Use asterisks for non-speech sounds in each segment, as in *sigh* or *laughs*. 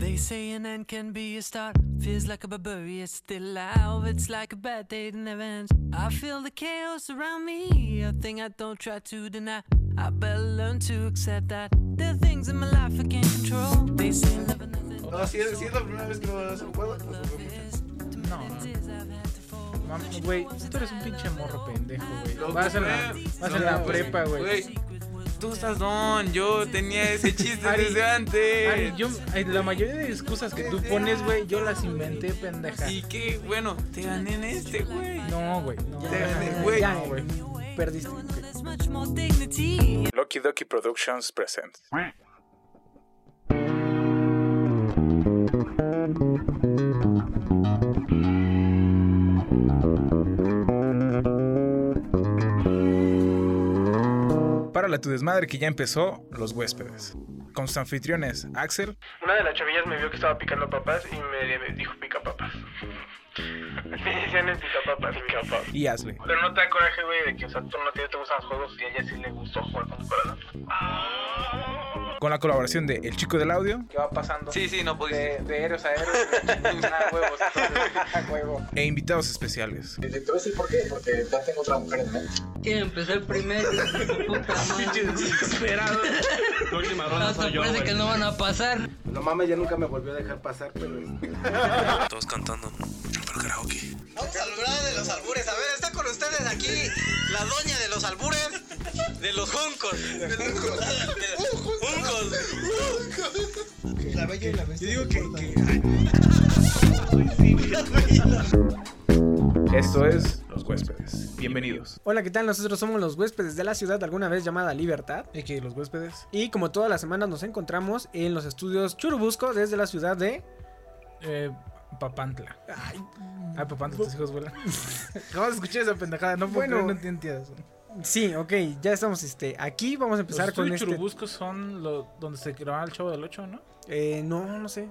They say an end can be a start. Feels like a barbarian still alive. It's like a bad day that never ends. I feel the chaos around me. A thing I don't try to deny. I better learn to accept that there are things in my life I can't control. They say love and nothing. No, si es, si es la primera vez que vas a un juego, No, no. Güey, tú eres un pinche morro pendejo, güey. Vas que en la, vas en la prepa, güey. Tú estás don, yo tenía ese *laughs* chiste Ari, desde antes. Ari, yo, ay, la mayoría de excusas que tú pones, güey, yo las inventé, pendeja. Y qué bueno, te gané en este, güey. No, güey. No, Te gané, güey. ya, güey. Perdiste. Dignity. Lucky Ducky Productions presents. A tu desmadre que ya empezó Los Huéspedes. Con sus anfitriones Axel, Una de las chavillas me vio que estaba picando papas y me, me dijo pica papas. *laughs* Definiciones pica papas, pica papas. y Ashley. Pero no te da coraje, güey, de que, o sea, tú no te, te gustan los juegos y a ella sí le gustó jugar con tu corazón. Con la colaboración de El Chico del Audio ¿Qué va pasando? Sí, sí, no De, pudiste. de héroes a héroes, *laughs* nada huevos. *laughs* A huevo. e invitados especiales. Te voy a decir por qué, porque ya tengo otra mujer en mente. Quiero empezar primero. *laughs* Puta madre. Desesperado. La última ronda Hasta soy yo, parece que no van a pasar. No mames, ya nunca me volvió a dejar pasar, pero... Todos cantando. Pero karaoke. Vamos a hablar de los albures. A ver, aquí la doña de los albures, de los juncos. De los juncos. La bella y la bestia. Yo digo que... Esto es Los Huéspedes. Bienvenidos. Hola, ¿qué tal? Nosotros somos los huéspedes de la ciudad alguna vez llamada Libertad. Y que los huéspedes. Y como todas las semanas nos encontramos en los estudios Churubusco desde la ciudad de... Eh, Papantla. Ay, Papantla, tus hijos vuelan. *laughs* Jamás escuché esa pendejada, no puedo Bueno. creer, no entiendes. Sí, ok, ya estamos este, aquí. Vamos a Los empezar con este... Churubuscos son lo, donde se grababa el Chavo del 8, ¿no? Eh, no, no sé.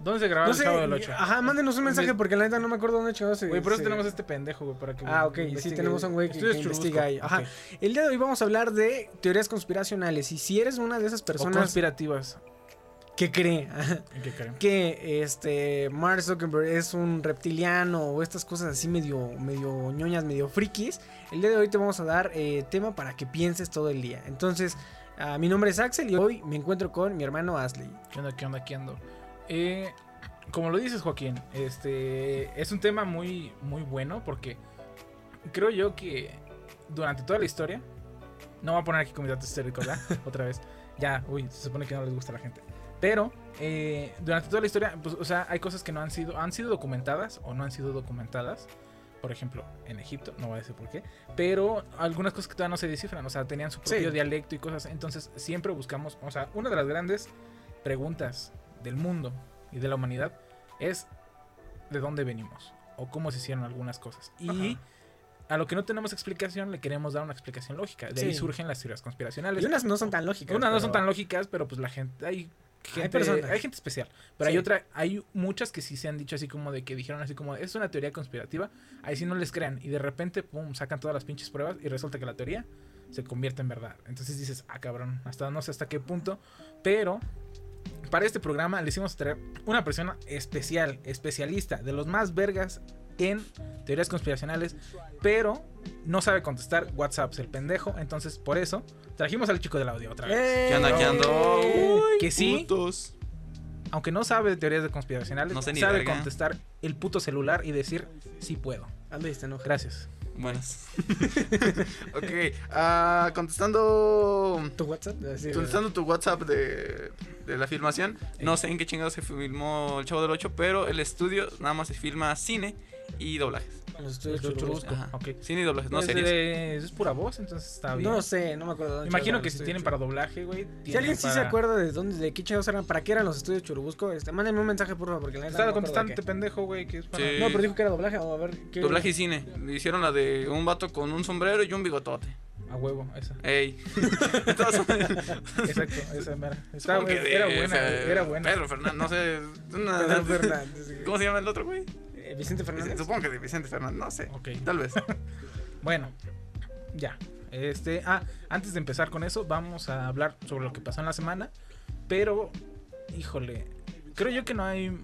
¿Dónde se grababa No el sé, Chavo del 8? ajá, mándenos un mensaje Güey, porque la neta no me acuerdo dónde chingados se... por eso se- tenemos este pendejo, güey, para que Ah, ok, sí, tenemos a un güey que, que Churubusco, investiga ahí. Ajá. El día de hoy vamos a hablar de teorías conspiracionales. Y si eres una de esas O personas conspirativas. Que cree ¿En qué creen? que este Mark Zuckerberg es un reptiliano o estas cosas así medio, medio ñoñas, medio frikis, el día de hoy te vamos a dar eh, tema para que pienses todo el día. Entonces, ah, mi nombre es Axel y hoy me encuentro con mi hermano Ashley. ¿Qué onda, qué onda, qué ando? Eh, como lo dices, Joaquín, este es un tema muy, muy bueno porque creo yo que durante toda la historia, no voy a poner aquí datos históricos, ¿verdad? *laughs* Otra vez. Ya, uy, se supone que no les gusta a la gente. Pero eh, durante toda la historia, pues, o sea, hay cosas que no han sido, han sido documentadas o no han sido documentadas. Por ejemplo, en Egipto, no voy a decir por qué, pero algunas cosas que todavía no se descifran, o sea, tenían su propio Sí. dialecto y cosas. Entonces, siempre buscamos, o sea, una de las grandes preguntas del mundo y de la humanidad es de dónde venimos o cómo se hicieron algunas cosas. Y a lo que no tenemos explicación le queremos dar una explicación lógica. De ahí surgen las teorías conspiracionales. Y unas no son tan lógicas. Unas no son tan lógicas, pero pues la gente hay gente, hay, personas. gente especial. Pero Sí. hay otra, hay muchas que sí se han dicho así como de que dijeron así como es una teoría conspirativa. Ahí sí no les crean y de repente pum sacan todas las pinches pruebas y resulta que la teoría se convierte en verdad. Entonces dices, ah cabrón, hasta no sé hasta qué punto, pero para este programa le hicimos traer una persona especial, especialista, de los más vergas en teorías conspiracionales, pero no sabe contestar WhatsApp, el pendejo. Entonces, por eso trajimos al chico del audio otra vez. ¿Qué ando? que sí, Putos. aunque no sabe de teorías de conspiracionales, No sé ni sabe verga. contestar el puto celular y decir, sí puedo. Anda y enojado. Gracias. Buenas. *laughs* ok, ah, contestando. ¿Tu WhatsApp? Así, Contestando tu WhatsApp de, de la filmación, no sé en qué chingado se filmó El Chavo del 8, pero el estudio nada más se filma cine y doblajes. en los estudios Los Churubusco. churubusco. Ajá. Ok. Cine y doblajes, no series. eh, es pura voz, entonces está bien. No sé, no me acuerdo. dónde Imagino que si tienen para doblaje, güey. Si alguien sí se acuerda de dónde, de qué chingados eran, para qué eran los estudios Churubusco, este, mándenme un mensaje por favor, porque la Estaba no este qué. pendejo, güey, que es para... Sí. No, pero dijo que era doblaje, o a ver, ¿qué? Doblaje y cine. Le hicieron la de un vato con un sombrero y un bigotote. A huevo, esa. Ey. *laughs* Exacto, esa mera. *laughs* Estaba- era buena, güey, era buena. Pedro Fernández, no sé. una- Pedro *laughs* Fernández. ¿Cómo se llama el otro, güey? Vicente Fernández. Supongo que de Vicente Fernández, no sé. Ok. Tal vez. *laughs* Bueno, ya. Este, ah, antes de empezar con eso, vamos a hablar sobre lo que pasó en la semana. Pero, híjole, creo yo que no hay.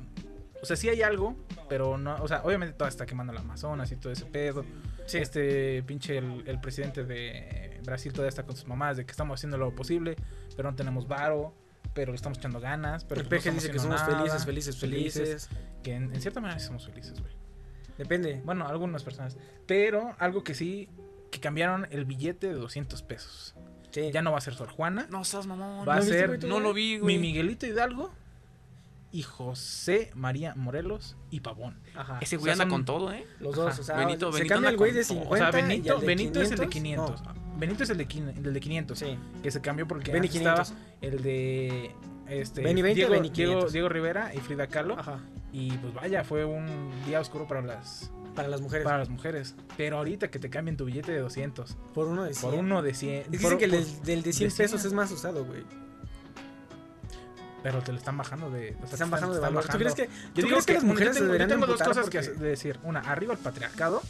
O sea, sí hay algo, pero no. O sea, obviamente todo está quemando la Amazonas y todo ese pedo. Sí. Este pinche, el, el presidente de Brasil todavía está con sus mamás de que estamos haciendo lo posible, pero no tenemos varo, pero le estamos echando ganas. Pero el pues peje dice que somos nada, felices, felices, felices. Que en, en cierta manera sí somos felices, güey. Depende. Bueno, algunas personas. Pero algo que sí, que cambiaron el billete de 200 pesos. Sí. Ya no va a ser Sor Juana, No seas mamón. va a ¿No viste, ser No lo vi, güey. mi Miguelito Hidalgo y José María Morelos y Pavón. Ajá. Ese O güey sea, anda son- con todo, ¿eh? Los dos, Ajá. o sea, Benito- se Benito cambia el güey de todo. 50 O sea, el Benito, de Benito es el de 500. 500. Benito es el de, quin- el de 500. Sí. Que se cambió porque Benny antes estaba 500. el de este, Benny 20 o Diego, Benny Diego, 500. Diego Rivera y Frida Kahlo. Ajá. Y pues vaya, fue un día oscuro para las, Para las mujeres. para las mujeres. Pero ahorita que te cambien tu billete de 200 Por uno de por 100. uno de 100. Es que por- dicen que el por- del, del de 100 de 100. pesos es más usado, güey. Pero te lo están bajando de. o sea, están bajando de están valor. ¿Tú crees que, Yo ¿tú digo crees que las mujeres tengo, yo deberían tengo de dos cosas que de decir. Una, arriba el patriarcado.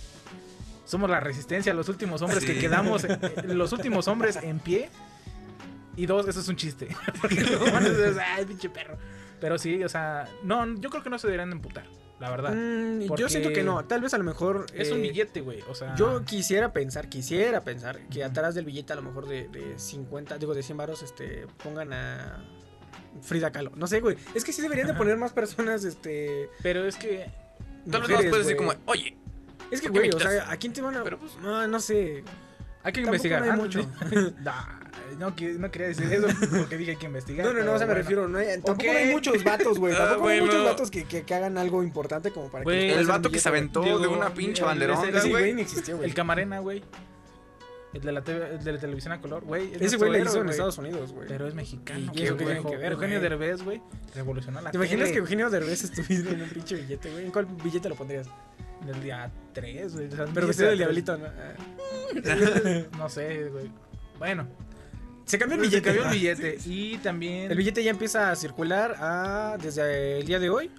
Somos la resistencia, los últimos hombres que quedamos, *laughs* eh, los últimos hombres en pie. Y dos, eso es un chiste. *laughs* Porque *laughs* los humanos ay, pinche perro. Pero sí, o sea, no, yo creo que no se deberían de emputar, la verdad. Mm, Yo siento que no. Tal vez a lo mejor. es un eh, billete, güey. O sea, Yo quisiera pensar, quisiera pensar que atrás del billete a lo mejor de, de 50, digo de 100 varos, este, pongan a Frida Kahlo. No sé, güey. Es que sí deberían de poner más personas, este... Pero es que. Tal vez nos puedes decir como, oye, Es que, ¿por qué güey, o sea? ¿a quién te van a...? Pero, pues, no, no sé. Hay que Tampoco investigar. no hay Ah, mucho. No, *laughs* *laughs* que- no quería decir eso porque dije hay que investigar. No, no, no, o sea, me bueno. refiero, no hay- tampoco Ok. hay muchos vatos, güey. *laughs* Ah, Tampoco hay bueno. muchos vatos que, que, que hagan algo importante como para que... Güey, les el vato que se aventó Diego, de una pinche banderona, güey güey. ni existió, güey. El Camarena, güey. El de la, TV el de la televisión a color, güey. es Ese güey le hizo en Estados Unidos, güey. Pero es mexicano. ¿Y eso qué tiene Eugenio- que ver, Eugenio güey? Derbez, güey, revolucionó la ¿Te imaginas tele que Eugenio Derbez estuviera en un pinche billete, güey? ¿En cuál billete lo pondrías? Del día 3, güey. o sea, Pero vestido del diablito, ¿no? *laughs* Ah. No sé, güey. Bueno, Se cambió el se billete. cambió el billete. Y también. El billete ya empieza a circular a, desde el día de hoy.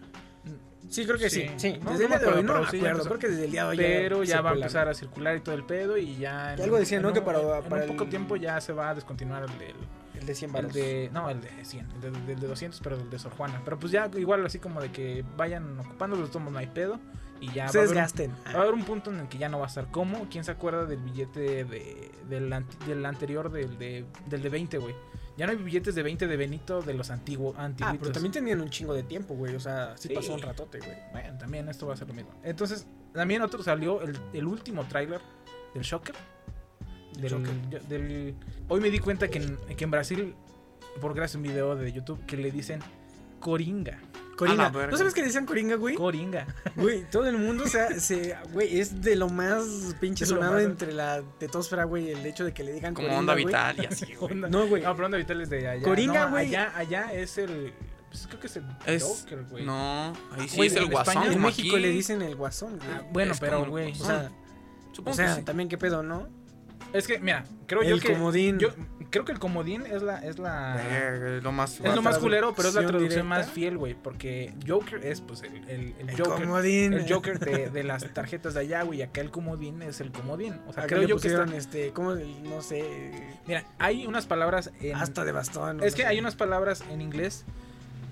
Sí, creo que sí. Sí. Sí, No, desde no el día de hoy, no pero sí, ya acuerdo. empezó. Creo que desde el día de hoy Pero ya va a empezar a circular y todo el pedo. Y ya. en Y algo un- decían, ¿no? en Que para- en para un poco el- tiempo ya se va a descontinuar el del. El de 100 El baros. de, no, el de 100, el de, del de 200, pero el de Sor Juana. Pero pues ya igual así como de que vayan ocupando los tomos, no hay pedo. Y ya va a, Ustedes haber va a haber un punto en el que ya no va a estar como. ¿Quién se acuerda del billete de, del, del anterior, del de, del de 20, güey? Ya no hay billetes de 20 de Benito de los antiguos. Ah, pero también tenían un chingo de tiempo, güey. O sea, sí, Sí. pasó un ratote, güey. Bueno, también esto va a ser lo mismo. Entonces, también otro salió el, el último tráiler del Shocker. Del, Shocker. yo- del- hoy me di cuenta que en, que en Brasil, por gracias a un video de YouTube, que le dicen Coringa. Coringa. ¿No sabes que decían Coringa, güey? Coringa. Güey, todo el mundo, o sea, se, güey, es de lo más pinche Es sonado más- entre la tetosfera, güey, el hecho de que le digan como Coringa, onda güey. vital y así, *laughs* güey. Onda- No, güey. No, pero onda vital es de allá. Coringa, No, güey. Allá, allá es el. Pues creo que es el Es, Joker, güey. no, ahí sí Güey, es el en guasón. España, En México aquí. le dicen el guasón, güey. Ah, bueno, pero, güey. o sea, Supongo o sea, que sí. también qué pedo, ¿no? Es que, mira, creo yo El que. comodín. Yo creo que el comodín es la. Es la lo más. Es lo más culero, pero es la traducción directa. más fiel, güey. Porque Joker es, pues, el, el, el El Joker. comodín. El Joker de, de las tarjetas de allá, güey. y Acá el comodín es el comodín. O sea, Acá creo yo que pusieron, está. este, ¿cómo? No sé, Mira, hay unas palabras en. hasta de bastón. Es no que sé. hay unas palabras en inglés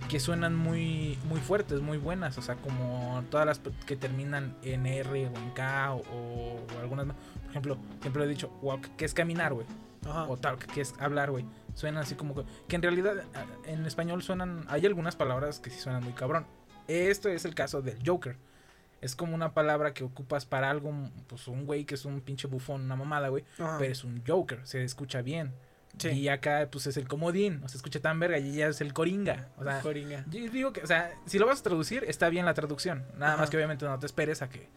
que suenan muy, muy fuertes, muy buenas. O sea, como todas las que terminan en R o en K o, o algunas más. Ejemplo, siempre lo he dicho, walk, que es caminar, güey. O talk, que es hablar, güey. Suenan así como que, que en realidad a- en español suenan, hay algunas palabras que sí suenan muy cabrón. Esto es el caso del Joker. Es como una palabra que ocupas para algo, pues un güey que es un pinche bufón, una mamada, güey. Pero es un Joker, se escucha bien. Sí. Y acá, pues es el comodín, o se escucha tan verga, y ya es el coringa. O sea, Coringa. yo digo que, o sea, si lo vas a traducir, está bien la traducción. Nada Ajá. más que obviamente no te esperes a que.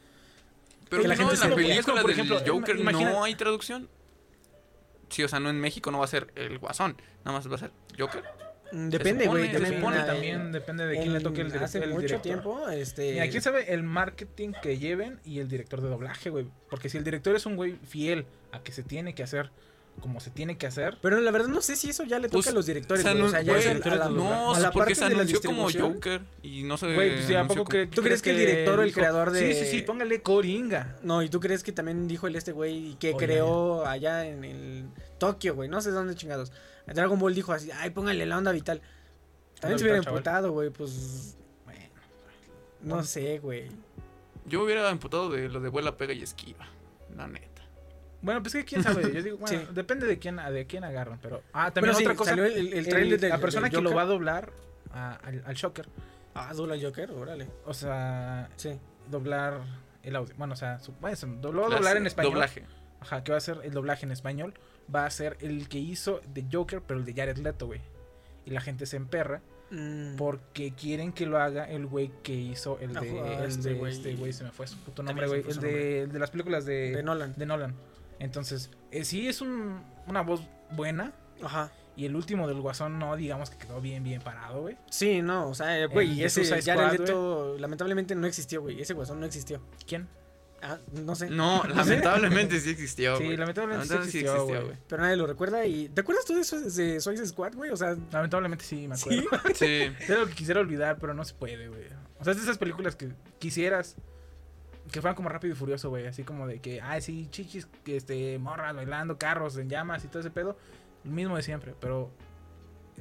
Pero que la no, gente en la película como, por del ejemplo, Joker imagina- no hay traducción. Sí, o sea, no en México no va a ser el guasón. Nada más va a ser Joker. Mm, Depende, güey. También, también, depende de quién le toque el, Hace el mucho director. tiempo, este... Mira, quién sabe el marketing que lleven y el director de doblaje, güey. Porque si el director es un güey fiel a que se tiene que hacer como se tiene que hacer. Pero la verdad no sé si eso ya le toca Pues, a los directores. o sea, güey. no, O sea, ya güey, es a la, no, a la porque parte se de la anunció como. Joker y no se Güey, pues sí, ¿a anunció poco como- que ¿Tú crees que el director o el dijo, creador de- Sí, sí, sí, póngale Coringa. No, y tú crees que también dijo el este güey que Oye, creó allá en el Tokio, güey, no sé dónde chingados. Dragon Ball dijo así, ay, póngale la onda vital. También se hubiera emputado, güey, pues. Bueno, No sé, güey. Yo hubiera emputado de lo de vuela, pega y esquiva. La neta. Bueno, pues que quién sabe, yo digo, *laughs* bueno, Sí. depende de quién, de quién agarran, pero... Ah, también Bueno, sí, otra cosa, salió el- el trailer del- la persona del que lo va a doblar a- al, al Shocker, Ah, dobla Joker, órale. o sea, Sí. doblar el audio, bueno, o sea, su, bueno, lo va a Clase- doblar en español, Doblaje. ajá, que va a ser el doblaje en español, va a ser el que hizo de Joker, pero el de Jared Leto, güey, y la gente se emperra Mm. porque quieren que lo haga el güey que hizo el Ah, de, ah, el este de güey. este güey, se me fue su puto nombre, güey, el de, el de las películas de, De Nolan. de Nolan. Entonces, eh, sí es un, una voz buena. Ajá. Y el último del Guasón no, digamos que quedó bien, bien parado, güey. Sí, no, o sea, eh, güey, ese Squad, Leto lamentablemente no existió, güey. Ese guasón no existió. ¿Quién? Ah, no sé. No, *laughs* lamentablemente sí existió. Sí, lamentablemente sí existió, güey. Pero nadie lo recuerda y... ¿Te acuerdas tú de, eso, de Suicide Squad, güey? O sea... Lamentablemente sí, me acuerdo. ¿Sí? *laughs* *laughs* Sí. Es lo que quisiera olvidar, pero no se puede, güey. O sea, es de esas películas que quisieras que fueran como rápido y furioso, güey. Así como de que, ay, sí, chichis, este, morras bailando, carros en llamas y todo ese pedo. El mismo de siempre, pero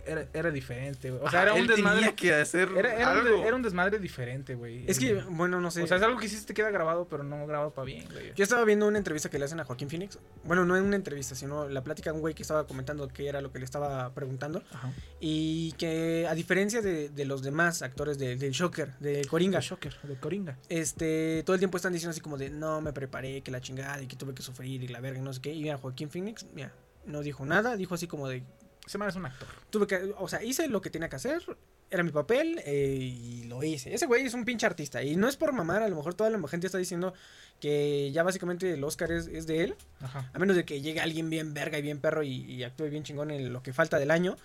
era, era diferente, güey. O sea, Ah, era un él desmadre. tenía que hacer Era, era un, de- algo. era un desmadre diferente, güey. Es que, bueno, no sé. O sea, es algo que sí te queda grabado, pero no grabado para bien, güey. Yo estaba viendo una entrevista que le hacen a Joaquín Phoenix. Bueno, no en una entrevista, sino la plática de un güey que estaba comentando qué era lo que le estaba preguntando. Ajá. Y que a diferencia de, de los demás actores de- del Shocker, de Coringa, De Shocker, de Coringa. este, todo el tiempo están diciendo así como de no me preparé, que la chingada y que tuve que sufrir y la verga y no sé qué. Y mira, Joaquín Phoenix, mira, no dijo nada, dijo así como de Ese man es un actor. tuve que, o sea, hice lo que tenía que hacer, era mi papel eh, y lo hice. Ese güey es un pinche artista y no es por mamar, a lo mejor toda la gente está diciendo que ya básicamente el Oscar es, es de él, Ajá. a menos de que llegue alguien bien verga y bien perro y, y actúe bien chingón en lo que falta del año.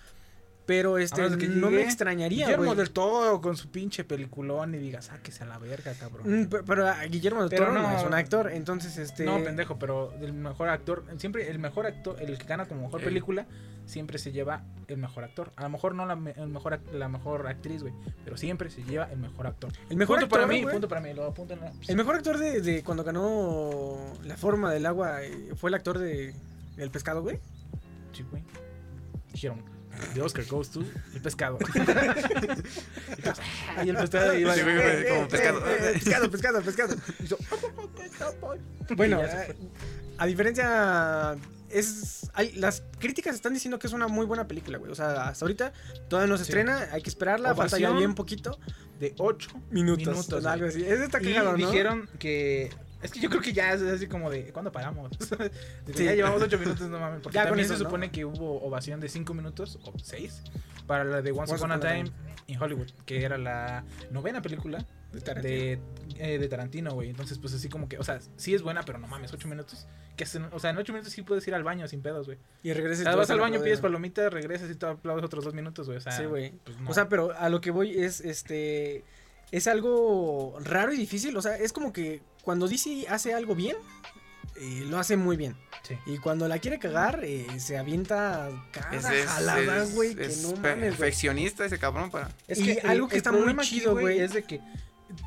Pero este, que no me extrañaría, Guillermo del Toro con su pinche peliculón y diga, sáquese a la verga, cabrón. Mm, pe- Pero a Guillermo del Pero Toro no, no- es un actor, entonces este... No, pendejo, pero el mejor actor, siempre el mejor actor, el que gana como mejor Eh. película, siempre se lleva el mejor actor. A lo mejor no la, el mejor, la mejor actriz, güey, pero siempre se lleva el mejor actor. El mejor punto para actor, mí, güey. punto para mí, lo apuntan. El mejor actor de, de cuando ganó La Forma del Agua eh, fue el actor de El Pescado, güey. Sí, güey. Dijeron, the Oscar goes to el pescado. *laughs* y el pescado iba Sí, como pescado. eh, pescado, pescado, pescado. Bueno, Y ya se eh, fue. a diferencia es hay, las críticas están diciendo que es una muy buena película, güey. O sea, hasta ahorita todavía no se Sí. estrena, hay que esperarla, falta ya bien poquito. de 8 Minutos, minutos. algo Y cagado, ¿no? dijeron que. Es que yo creo que ya es así como de. ¿Cuándo paramos? *laughs* Sí. Ya llevamos 8 minutos, no mames. Porque Ya con también eso, se ¿no? supone que hubo ovación de 5 minutos o 6 para la de Once, Once Upon a Time in Hollywood, que era la novena película De Tarantino. de, eh, de Tarantino, güey. Entonces, pues así como que, o sea, sí es buena, pero no mames, 8 minutos. Que o sea, en 8 minutos sí puedes ir al baño sin pedos, güey. Y regresas. O sea, vas al baño, pides palomitas, regresas y te aplaudes otros 2 minutos, güey. O sea, Sí, güey. pues, no. O sea, pero a lo que voy es, este, es algo raro y difícil. O sea, es como que cuando DC hace algo bien, eh, lo hace muy bien. Sí. Y cuando la quiere cagar, eh, se avienta cada Es, es, jalada, es- güey, que es no pe- mames, perfeccionista ese cabrón para. Es Y que algo que está muy chido, güey. es de que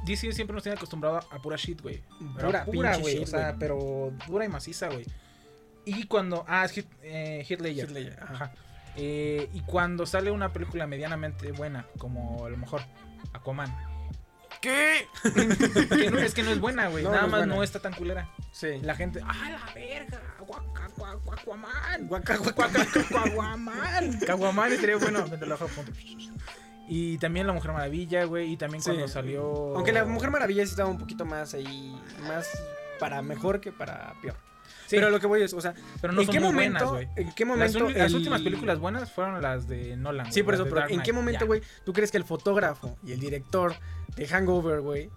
DC siempre nos tiene acostumbrado a pura shit, güey. Pero Pura pura, güey. O sea, pero dura y maciza, güey. Y cuando. Ah, es Hit, eh, Heath Ledger. Heath Ledger, ajá. Ajá. Eh, y cuando sale una película medianamente buena, como a lo mejor Aquaman. ¿Qué? Que no, es que no es buena, güey. *laughs* No, Nada no más buena. no está tan culera. Sí. La gente. ¡Ah, la verga! Guaca, Aquaman. Guaca, *laughs* estaría bueno. Hoja, punto. Y también La Mujer Maravilla, güey. Y también Sí. cuando salió. Aunque la Mujer Maravilla sí estaba un poquito más ahí, más para mejor que para peor. Sí, Pero lo que voy es, o sea, pero no ¿en son qué muy momento, buenas, güey. en qué Las, momento las últimas películas buenas fueron las de Nolan. Sí, por eso, pero ¿en qué momento, güey, tú crees que el fotógrafo y el director de Hangover, güey,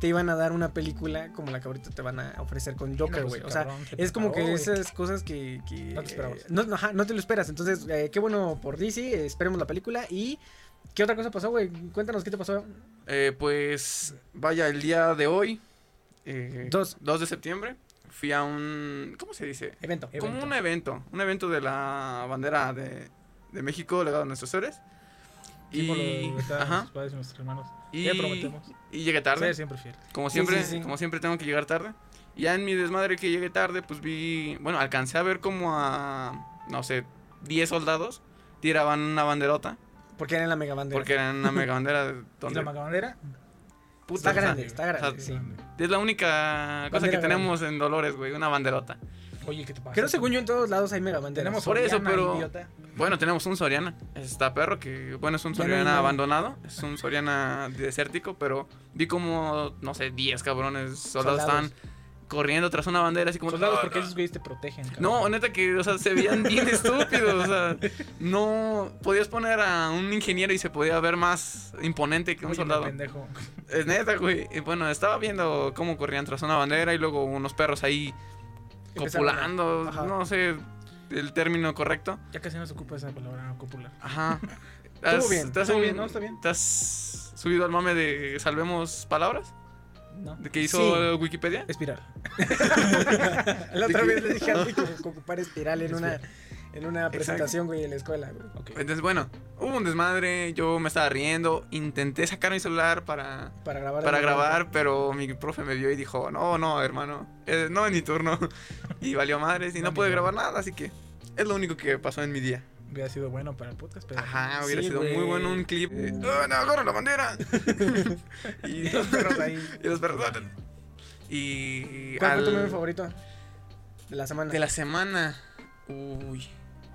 te iban a dar una película como la que ahorita te van a ofrecer con Joker, pues, güey? o sea, es como que esas cosas que... que, No te esperabas. eh, No, no, ajá, no te lo esperas. Entonces, eh, qué bueno por DC, eh, esperemos la película. ¿Y qué otra cosa pasó, güey? Cuéntanos qué te pasó. Eh, pues vaya, el día de hoy, eh, Dos. 2 de septiembre, fui a un. ¿Cómo se dice? Evento. Evento. Como un evento, un evento de la bandera de, de México, legado a nuestros héroes. Sí, por lo Y, de estar ajá, nuestros padres y nuestros hermanos. y, Ya prometemos. y llegué tarde. Sí, siempre fiel. Como siempre, sí, sí. como siempre tengo que llegar tarde. Y ya en mi desmadre que llegué tarde, pues vi, bueno, alcancé a ver como a, no sé, 10 soldados tiraban una banderota Porque era en la mega bandera. Porque era una mega bandera *laughs* ¿Y donde... la macabandera? Puta, Está o sea, grande, está grande, o sea, sí. Es la única cosa Bandera que tenemos en Dolores, güey, una banderota. Oye, ¿qué te pasa? Creo según yo en todos lados hay mega banderas. Tenemos Por eso, Soriana, pero- idiota. Bueno, tenemos un Soriana. Está perro que, bueno, es un no Soriana abandonado. Es un Soriana desértico, pero vi como, no sé, 10 cabrones soldados, Soldados. estaban corriendo tras una bandera así como... Soldados, "Ah, porque ah". esos güeyes te protegen. cabrón. No, neta que, o sea, se veían bien *laughs* estúpidos. O sea, *laughs* no podías poner a un ingeniero y se podía ver más imponente que un Oye, soldado. pendejo. Es neta, güey. Y bueno, estaba viendo cómo corrían tras una bandera y luego unos perros ahí copulando. No sé el término correcto. Ya casi no se ocupa esa palabra copular. Ajá. *laughs* Estuvo bien, ¿te has estuvo un- bien, ¿no? Está bien. ¿Te has subido al mame de Salvemos Palabras? No. ¿De que hizo Sí. Wikipedia? Espiral. *laughs* La otra vez le dije a *laughs* que ocupar espiral en una, en una presentación, güey, en la escuela, güey. Entonces, bueno, hubo un desmadre, yo me estaba riendo, intenté sacar mi celular para, Para grabar. para grabar, pero mi profe me vio y dijo, no, no, hermano, eh, no es mi turno. *laughs* Y valió madres y no No, pude grabar nada, así que es lo único que pasó en mi día. Hubiera sido bueno para el podcast, pero. Ajá, hubiera Sí, sido güey. muy bueno un clip. ¡Oh, no, agarra la bandera! *laughs* y Los perros ahí. *laughs* Y los perros. Y. ¿Cuál fue tu al- meme favorito? De la semana. De la semana. Uy.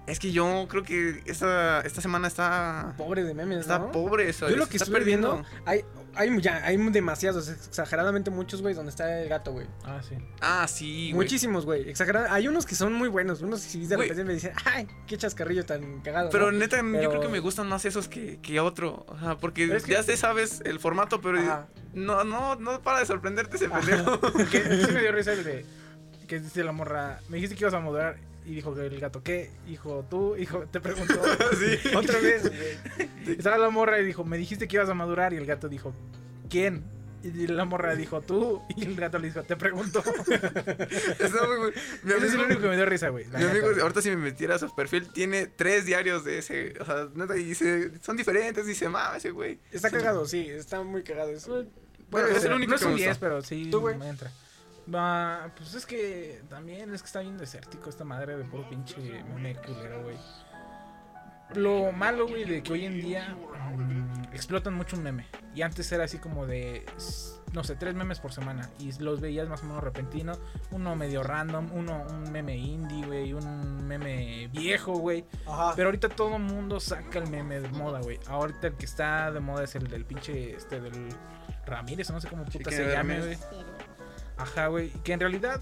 Es que yo creo que esta, esta semana está. Pobre de memes, Está ¿no? pobre eso. Yo lo que está estuve perdiendo. viendo, hay, hay, ya, hay demasiados, exageradamente muchos, güey, donde está el gato, güey. Ah, sí. Ah, sí, güey. Muchísimos, güey. Exagerada. Hay unos que son muy buenos. Unos que de repente me dicen, ay, qué chascarrillo tan cagado. Pero ¿no? neta, yo creo que me gustan más esos que, que otro. Ajá, porque que- ya te sabes el formato, pero Ajá. no, no, no para de sorprenderte ese pendejo. *laughs* Porque *laughs* sí me dio risa el de. Que dice la morra. Me dijiste que ibas a moderar. Y dijo que el gato, ¿qué? Hijo, tú, hijo, te preguntó. *laughs* Sí. Otra vez. Estaba la morra y dijo, me dijiste que ibas a madurar. Y el gato dijo, ¿quién? Y la morra dijo, tú. Y el gato le dijo, te. *laughs* Mi Ese es el amigo- único que me dio risa, güey. Mi amigo, ahorita si me metiera a su perfil, tiene tres diarios de ese. O sea, neta, y dice, son diferentes, dice, mama ese güey. Está cagado, sí, está muy cagado eso. Bueno, es el único no que es un me 10, gustó. pero sí ¿Tú, me entra. Va, pues es que también es que está bien desértico esta madre de puro pinche meme culero, güey. Lo malo, güey, de que hoy en día mm, explotan mucho un meme. Y antes era así como de, no sé, tres memes por semana. Y los veías más o menos repentino. Uno medio random, uno un meme indie, güey, un meme viejo, güey. Pero ahorita todo el mundo saca el meme de moda, güey. Ahorita el que está de moda es el del pinche, este, del Ramírez, o no sé cómo puta se llame, güey. Ajá, güey. Que en realidad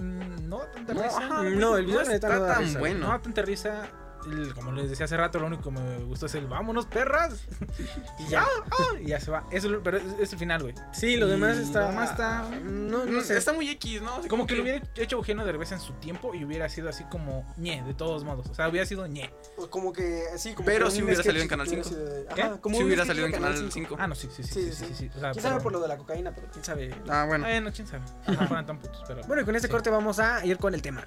no da tanta No, risa. ajá, no, el video no está tan risa, bueno. No da tanta risa. El- como les decía hace rato, lo único que me gustó es el vámonos, perras. *laughs* y ya, ah, y ya se va. Eso, pero es, es el final, güey. Sí, lo Y demás está. demás está- No, no sé. Está muy X, ¿no? Así Como que lo hubiera hecho Eugenio Derbez en su tiempo y hubiera sido así como ñe, de todos modos. O sea, hubiera sido ñe. Como que, sí, como Pero que si hubiera salido en Canal hubiera 5. sido de- ¿Qué? Ajá, como Si hubiera salido en Canal 5. Ah, no, sí, sí, sí. Sí, sí, sí. sí, sí, O sea, Quién sabe por lo de la cocaína, pero quién sabe. Ah, bueno. Bueno, quién sabe. No fueran tan putos, pero. Bueno, y con este Sí. corte vamos a ir con el tema.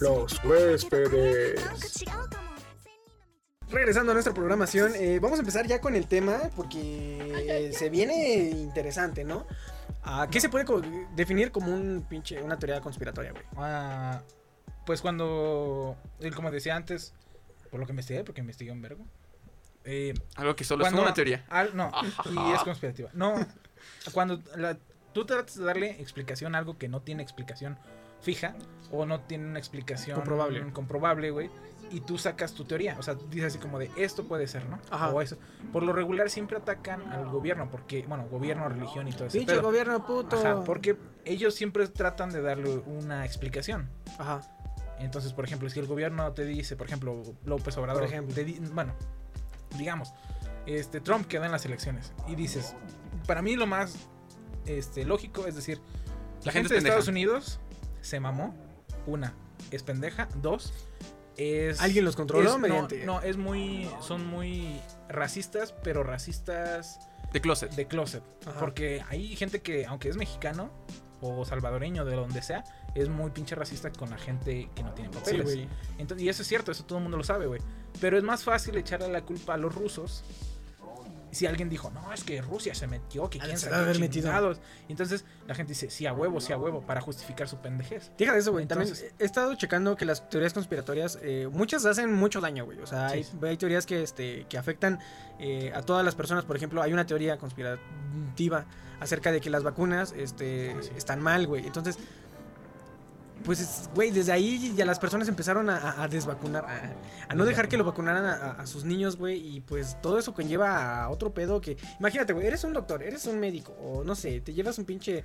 Los huéspedes. Regresando a nuestra programación, eh, vamos a empezar ya con el tema porque se viene interesante, ¿no? Ah, ¿Qué se puede co- definir como un pinche, una teoría conspiratoria, güey? Ah, pues cuando, eh, como decía antes, por lo que investigué, porque investigué un vergo. eh, Algo que solo cuando- es una teoría. al- no, y es conspirativa. No, cuando la- tú tratas de darle explicación a algo que no tiene explicación fija o no tiene una explicación Comprobable. comprobable, güey. Y tú sacas tu teoría, o sea, dices así como de esto puede ser, ¿no? Ajá. O eso. Por lo regular siempre atacan al gobierno, porque, bueno, gobierno, religión y todo eso. Pinche gobierno puto. Ajá, porque ellos siempre tratan de darle una explicación. Ajá. Entonces, por ejemplo, si el gobierno te dice, por ejemplo, López Obrador, Por ejemplo. te di- bueno, digamos, este Trump queda en las elecciones y dices, para mí lo más este lógico es decir, la, La gente, de pendeja. Estados Unidos se mamó, una, es pendeja, dos, es Alguien los controló es- no, mediante- No, es muy son muy racistas, pero racistas De closet. de closet, Ajá. porque hay gente que aunque es mexicano o salvadoreño de donde sea, es muy pinche racista con la gente que no tiene papeles. Entonces, y eso es cierto, eso todo el mundo lo sabe, güey. Pero es más fácil echarle la culpa a los rusos. Si alguien dijo, no, es que Rusia se metió, que quién se debe haber metido. Y entonces la gente dice, sí a huevo, sí a huevo, para justificar su pendejez. Deja de eso, güey. También he estado checando que las teorías conspiratorias, eh, muchas hacen mucho daño, güey. O sea, Sí, hay, sí. hay teorías que, este, que afectan eh, a todas las personas. Por ejemplo, hay una teoría conspirativa acerca de que las vacunas este, Ah, sí. están mal, güey. Entonces, pues, es- güey, desde ahí ya las personas empezaron a, desvacunar, a, a no dejar que lo vacunaran a, sus niños, güey. Y pues todo eso conlleva a otro pedo que... Imagínate, güey, eres un doctor, eres un médico, o no sé, te llevas un pinche...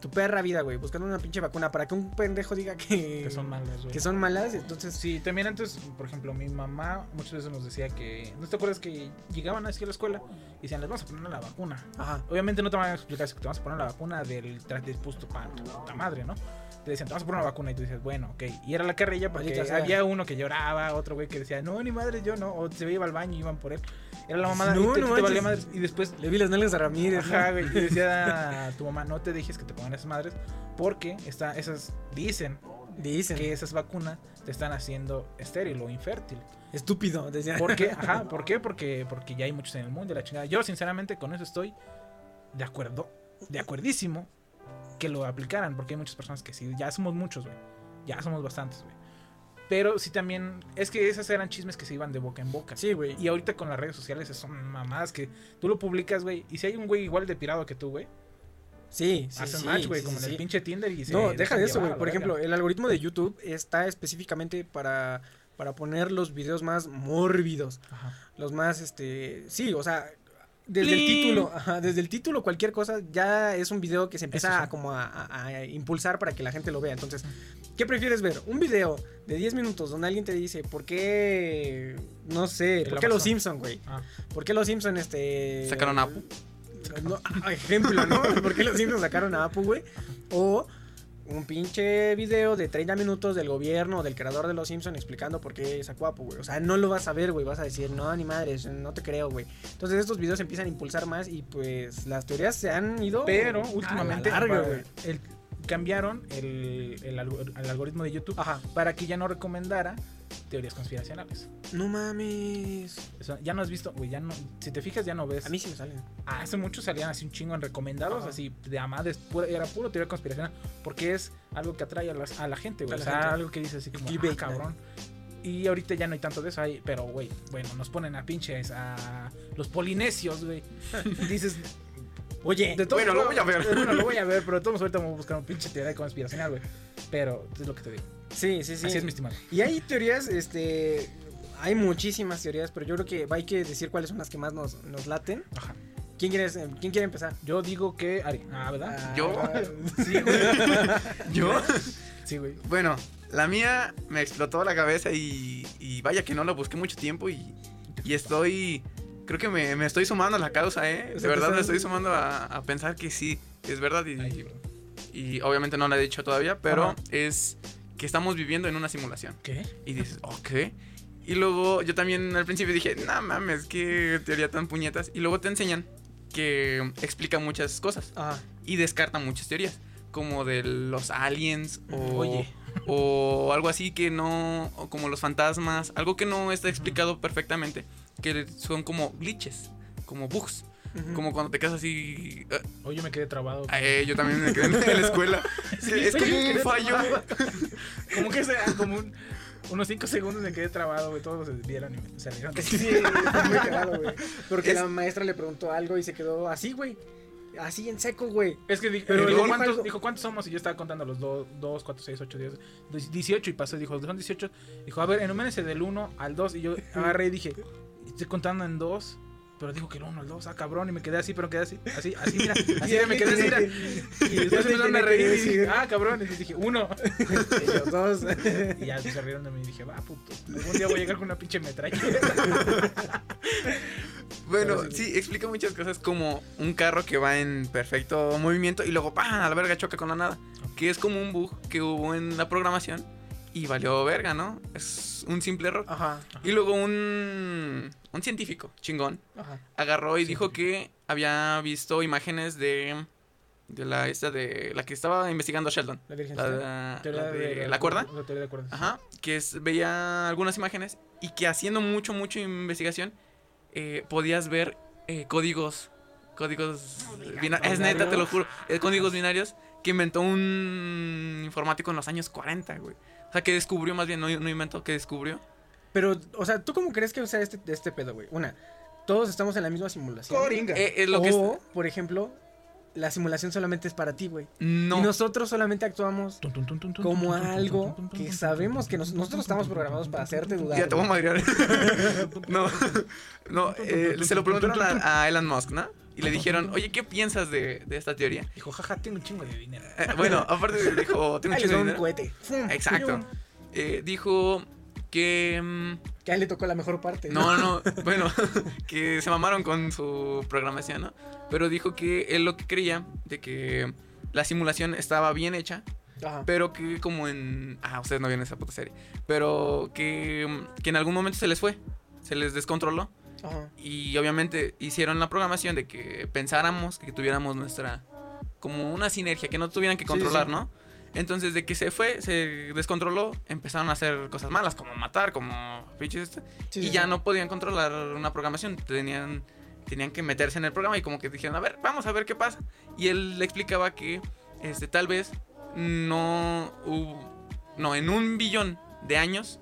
Tu perra vida, güey, buscando una pinche vacuna para que un pendejo diga que, Que son malas, güey. que son malas, entonces Sí, también antes, por ejemplo, mi mamá muchas veces nos decía que. ¿No te acuerdas que llegaban así a la escuela y decían, les vamos a poner la vacuna? Ajá. Obviamente no te van a explicar si te vamos a poner la vacuna del dispuesto para tu puta madre, ¿no? Te decían, te vamos a poner una vacuna y tú dices, bueno, ok. Y era la carrilla sea. había uno que lloraba, otro güey que decía, no, ni madre, yo no. O se iba al baño y iban por él. Era la mamada No, y te, no te valía madres. Y después Le vi las nalgas a Ramírez. Ajá, güey. Y *laughs* decía a tu mamá, no te dejes que te pongan esas madres. Porque está, esas dicen Dicen. que esas vacunas te están haciendo estéril o infértil. Estúpido, decía. ¿Por qué? Ajá, *laughs* ¿por qué? Porque, porque ya hay muchos en el mundo y la chingada. Yo, sinceramente, con eso estoy de acuerdo, de acuerdísimo que lo aplicaran. Porque hay muchas personas que sí, ya somos muchos, güey. Ya somos bastantes, güey. Pero sí también, es que esas eran chismes que se iban de boca en boca. Sí, güey. Y ahorita con las redes sociales son mamadas que tú lo publicas, güey. Y si hay un güey igual de pirado que tú, güey, Sí, sí, hacen sí, match, güey, sí, como sí, en el pinche Tinder y se No, deja dejan de eso, güey. Por ejemplo, el algoritmo de YouTube está específicamente para, para poner los videos más mórbidos. Ajá. Los más, este... Sí, o sea... Desde el título, ajá, desde el título, cualquier cosa, ya es un video que se empieza sí. a, como a, a- a impulsar para que la gente lo vea. Entonces, ¿qué prefieres ver? ¿Un video de 10 minutos donde alguien te dice por qué, no sé, por qué los. Simpson, güey? Ah. ¿Por qué los Simpson, este... Sacaron a Apu. No, *laughs* ah, ejemplo, ¿no? ¿Por qué los Simpsons sacaron a Apu, güey? O un pinche video de 30 minutos del gobierno o del creador de los Simpsons explicando por qué sacó a Apu, güey. O sea, no lo vas a ver, güey. Vas a decir, no, ni madres, no te creo, güey. Entonces estos videos empiezan a impulsar más y pues las teorías se han ido. Pero la últimamente larga, para- güey. el- cambiaron el, el algo- el algoritmo de YouTube Ajá. para que ya no recomendara teorías conspiracionales. No mames. Eso, ya no has visto, güey, ya no, si te fijas ya no ves. A mí sí me salen. Ah, hace mucho salían así un chingo en recomendados, Ajá. así de amades, era puro teoría conspiracional, porque es algo que atrae a, las- a la gente, güey. O sea, gente. algo que dice así como, ah, cabrón. Y ahorita ya no hay tanto de eso ahí, pero güey, bueno, nos ponen a pinches a los polinesios, güey. *laughs* Dices, Oye, de todo Bueno, lo voy a ver. Bueno, lo voy a ver, pero de todos modos ahorita vamos a buscar un pinche teoría conspiracional, güey. Pero es lo que te digo. Sí, sí, sí. Así es mi estimado. Y hay teorías, este. Hay muchísimas teorías, pero yo creo que hay que decir cuáles son las que más nos, nos laten. Ajá. ¿Quién quiere, ¿Quién quiere empezar? Yo digo que Ari. Ah, ¿verdad? ¿Yo? *laughs* Sí, güey. *laughs* ¿Yo? Sí, güey. Bueno, la mía me explotó la cabeza y, y vaya que no la busqué mucho tiempo y, y estoy... Creo que me, me estoy sumando a la causa, ¿eh? O sea, De verdad me estoy sumando a, a pensar que sí, es verdad y, Ay, y obviamente no la he dicho todavía, pero Ajá. es que estamos viviendo en una simulación. ¿Qué? Y dices, ok. Y luego yo también al principio dije, no mames, qué teoría tan puñetas. Y luego te enseñan que explica muchas cosas Ajá. y descarta muchas teorías, como de los aliens o, Oye. o algo así que no, o como los fantasmas, algo que no está explicado perfectamente, que son como glitches, como bugs, Como cuando te quedas así... Hoy yo me quedé trabado. eh, yo también me quedé en la escuela. *laughs* Que es Oye, como me un fallo. *laughs* Como que sea, como un- unos 5 segundos me quedé trabado, güey. Todos se vieron y me- se rieron. Sí, está muy cagado, güey. Porque Es- la maestra le preguntó algo y se quedó así, güey. Así en seco, güey. Es que di- Pero eh, dijo, dijo ¿cuántos, dijo, ¿cuántos somos? Y yo estaba contando los 2, 4, 6, 8, 10, 18 y pasó. Dijo, son 18. Dijo, a ver, enumérense del 1 al 2. Y yo *laughs* agarré y dije, estoy contando en 2. Pero dijo que el 1 al 2, ah, cabrón. Y me quedé así, pero quedé así, así, así, mira. *laughs* Así me quedé así, mira. Y después empezaron a reír y dije, ah, cabrón. Y dije, 1. Y yo, dos. *laughs* Y ya se rieron de mí y dije, va, puto. Algún día voy a llegar con una pinche metralla. *laughs* Bueno, sí, explica muchas cosas como un carro que va en perfecto movimiento y luego ¡pam! a la verga choca con la nada. Que es como un bug que hubo en la programación y valió verga, ¿no? Es un simple error. Ajá. Y luego un, un científico, chingón, Ajá. agarró y dijo que había visto imágenes de de la esta de la que estaba investigando Sheldon. La Virgen La, Santa. la Teoría de la cuerda. La teoría de cuerdas. Ajá, que es- veía algunas imágenes y que haciendo mucho, mucho investigación eh, podías ver eh, códigos, códigos binarios. Es neta, te lo juro, eh, códigos binarios que inventó un informático en los años 40, güey. O sea, que descubrió más bien, no, no inventó, que descubrió. Pero, o sea, ¿tú cómo crees que sea este, este pedo, güey? Una, todos estamos en la misma simulación. Coringa. Eh, eh, lo que o, es- por ejemplo, la simulación solamente es para ti, güey. no. Y nosotros solamente actuamos como algo que sabemos que nos- nosotros estamos programados para hacerte dudar. Ya te voy a madrear. *laughs* no, no, eh, se lo preguntaron a, a Elon Musk, ¿no? Y le dijeron, oye, ¿qué piensas de, de esta teoría? Dijo, jaja, tengo un chingo de dinero. Eh, bueno, aparte *laughs* dijo, tengo un chingo de un dinero. cohete. ¡Fum! Exacto. Eh, dijo que... mm, Que a él le tocó la mejor parte. no, no, bueno, *laughs* que se mamaron con su programación, ¿no? Pero dijo que él lo que creía de que la simulación estaba bien hecha, Ajá. pero que como en... Ah, ustedes no vieron esa puta serie. Pero que, que en algún momento se les fue, se les descontroló. Ajá. Y obviamente hicieron la programación de que pensáramos que tuviéramos nuestra. como una sinergia, que no tuvieran que Sí, controlar, sí. ¿no? Entonces, de que se fue, se descontroló, empezaron a hacer cosas malas, como matar, como pinches. este, Sí, y sí, ya no podían controlar una programación. Tenían, tenían que meterse en el programa y como que dijeron, a ver, vamos a ver qué pasa. Y él le explicaba que este, tal vez no hubo- No, en un billón de años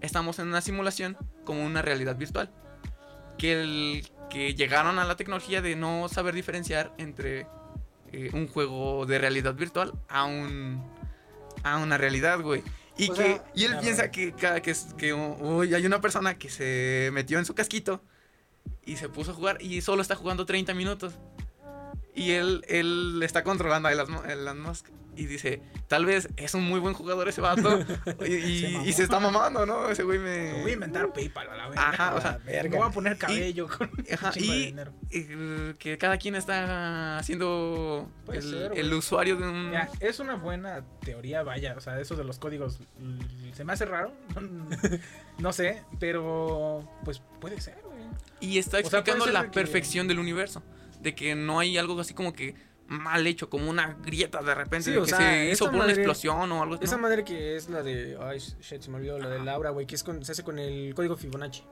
estamos en una simulación como una realidad virtual. Que, el, que llegaron a la tecnología de no saber diferenciar entre eh, un juego de realidad virtual a un a una realidad, güey. Y O que sea, y él piensa que cada que, que uy, hay una persona que se metió en su casquito y se puso a jugar y solo está jugando 30 minutos. Y él, él está controlando a Elon Musk. Y dice, tal vez es un muy buen jugador ese vato. *laughs* y, y- Se y se está mamando, ¿no? Ese güey me... Voy a inventar PayPal a la verga. Ajá, o sea, Me voy a poner cabello con *laughs* Ajá, de y dinero. eh, que cada quien está haciendo el, ser, el usuario de un... Es una buena teoría, vaya, o sea, eso de los códigos se me hace raro, *laughs* no sé, pero pues puede ser, güey. Y está O sea, explicando la de que- perfección del universo. De que no hay algo así como que mal hecho, como una grieta de repente. Sí, o que sea, se hizo esa por una madre- explosión o algo así. Esa ¿no? madre que es la de. Ay, shit, se me olvidó. La de Laura, güey. Que es con, se hace con el código Fibonacci.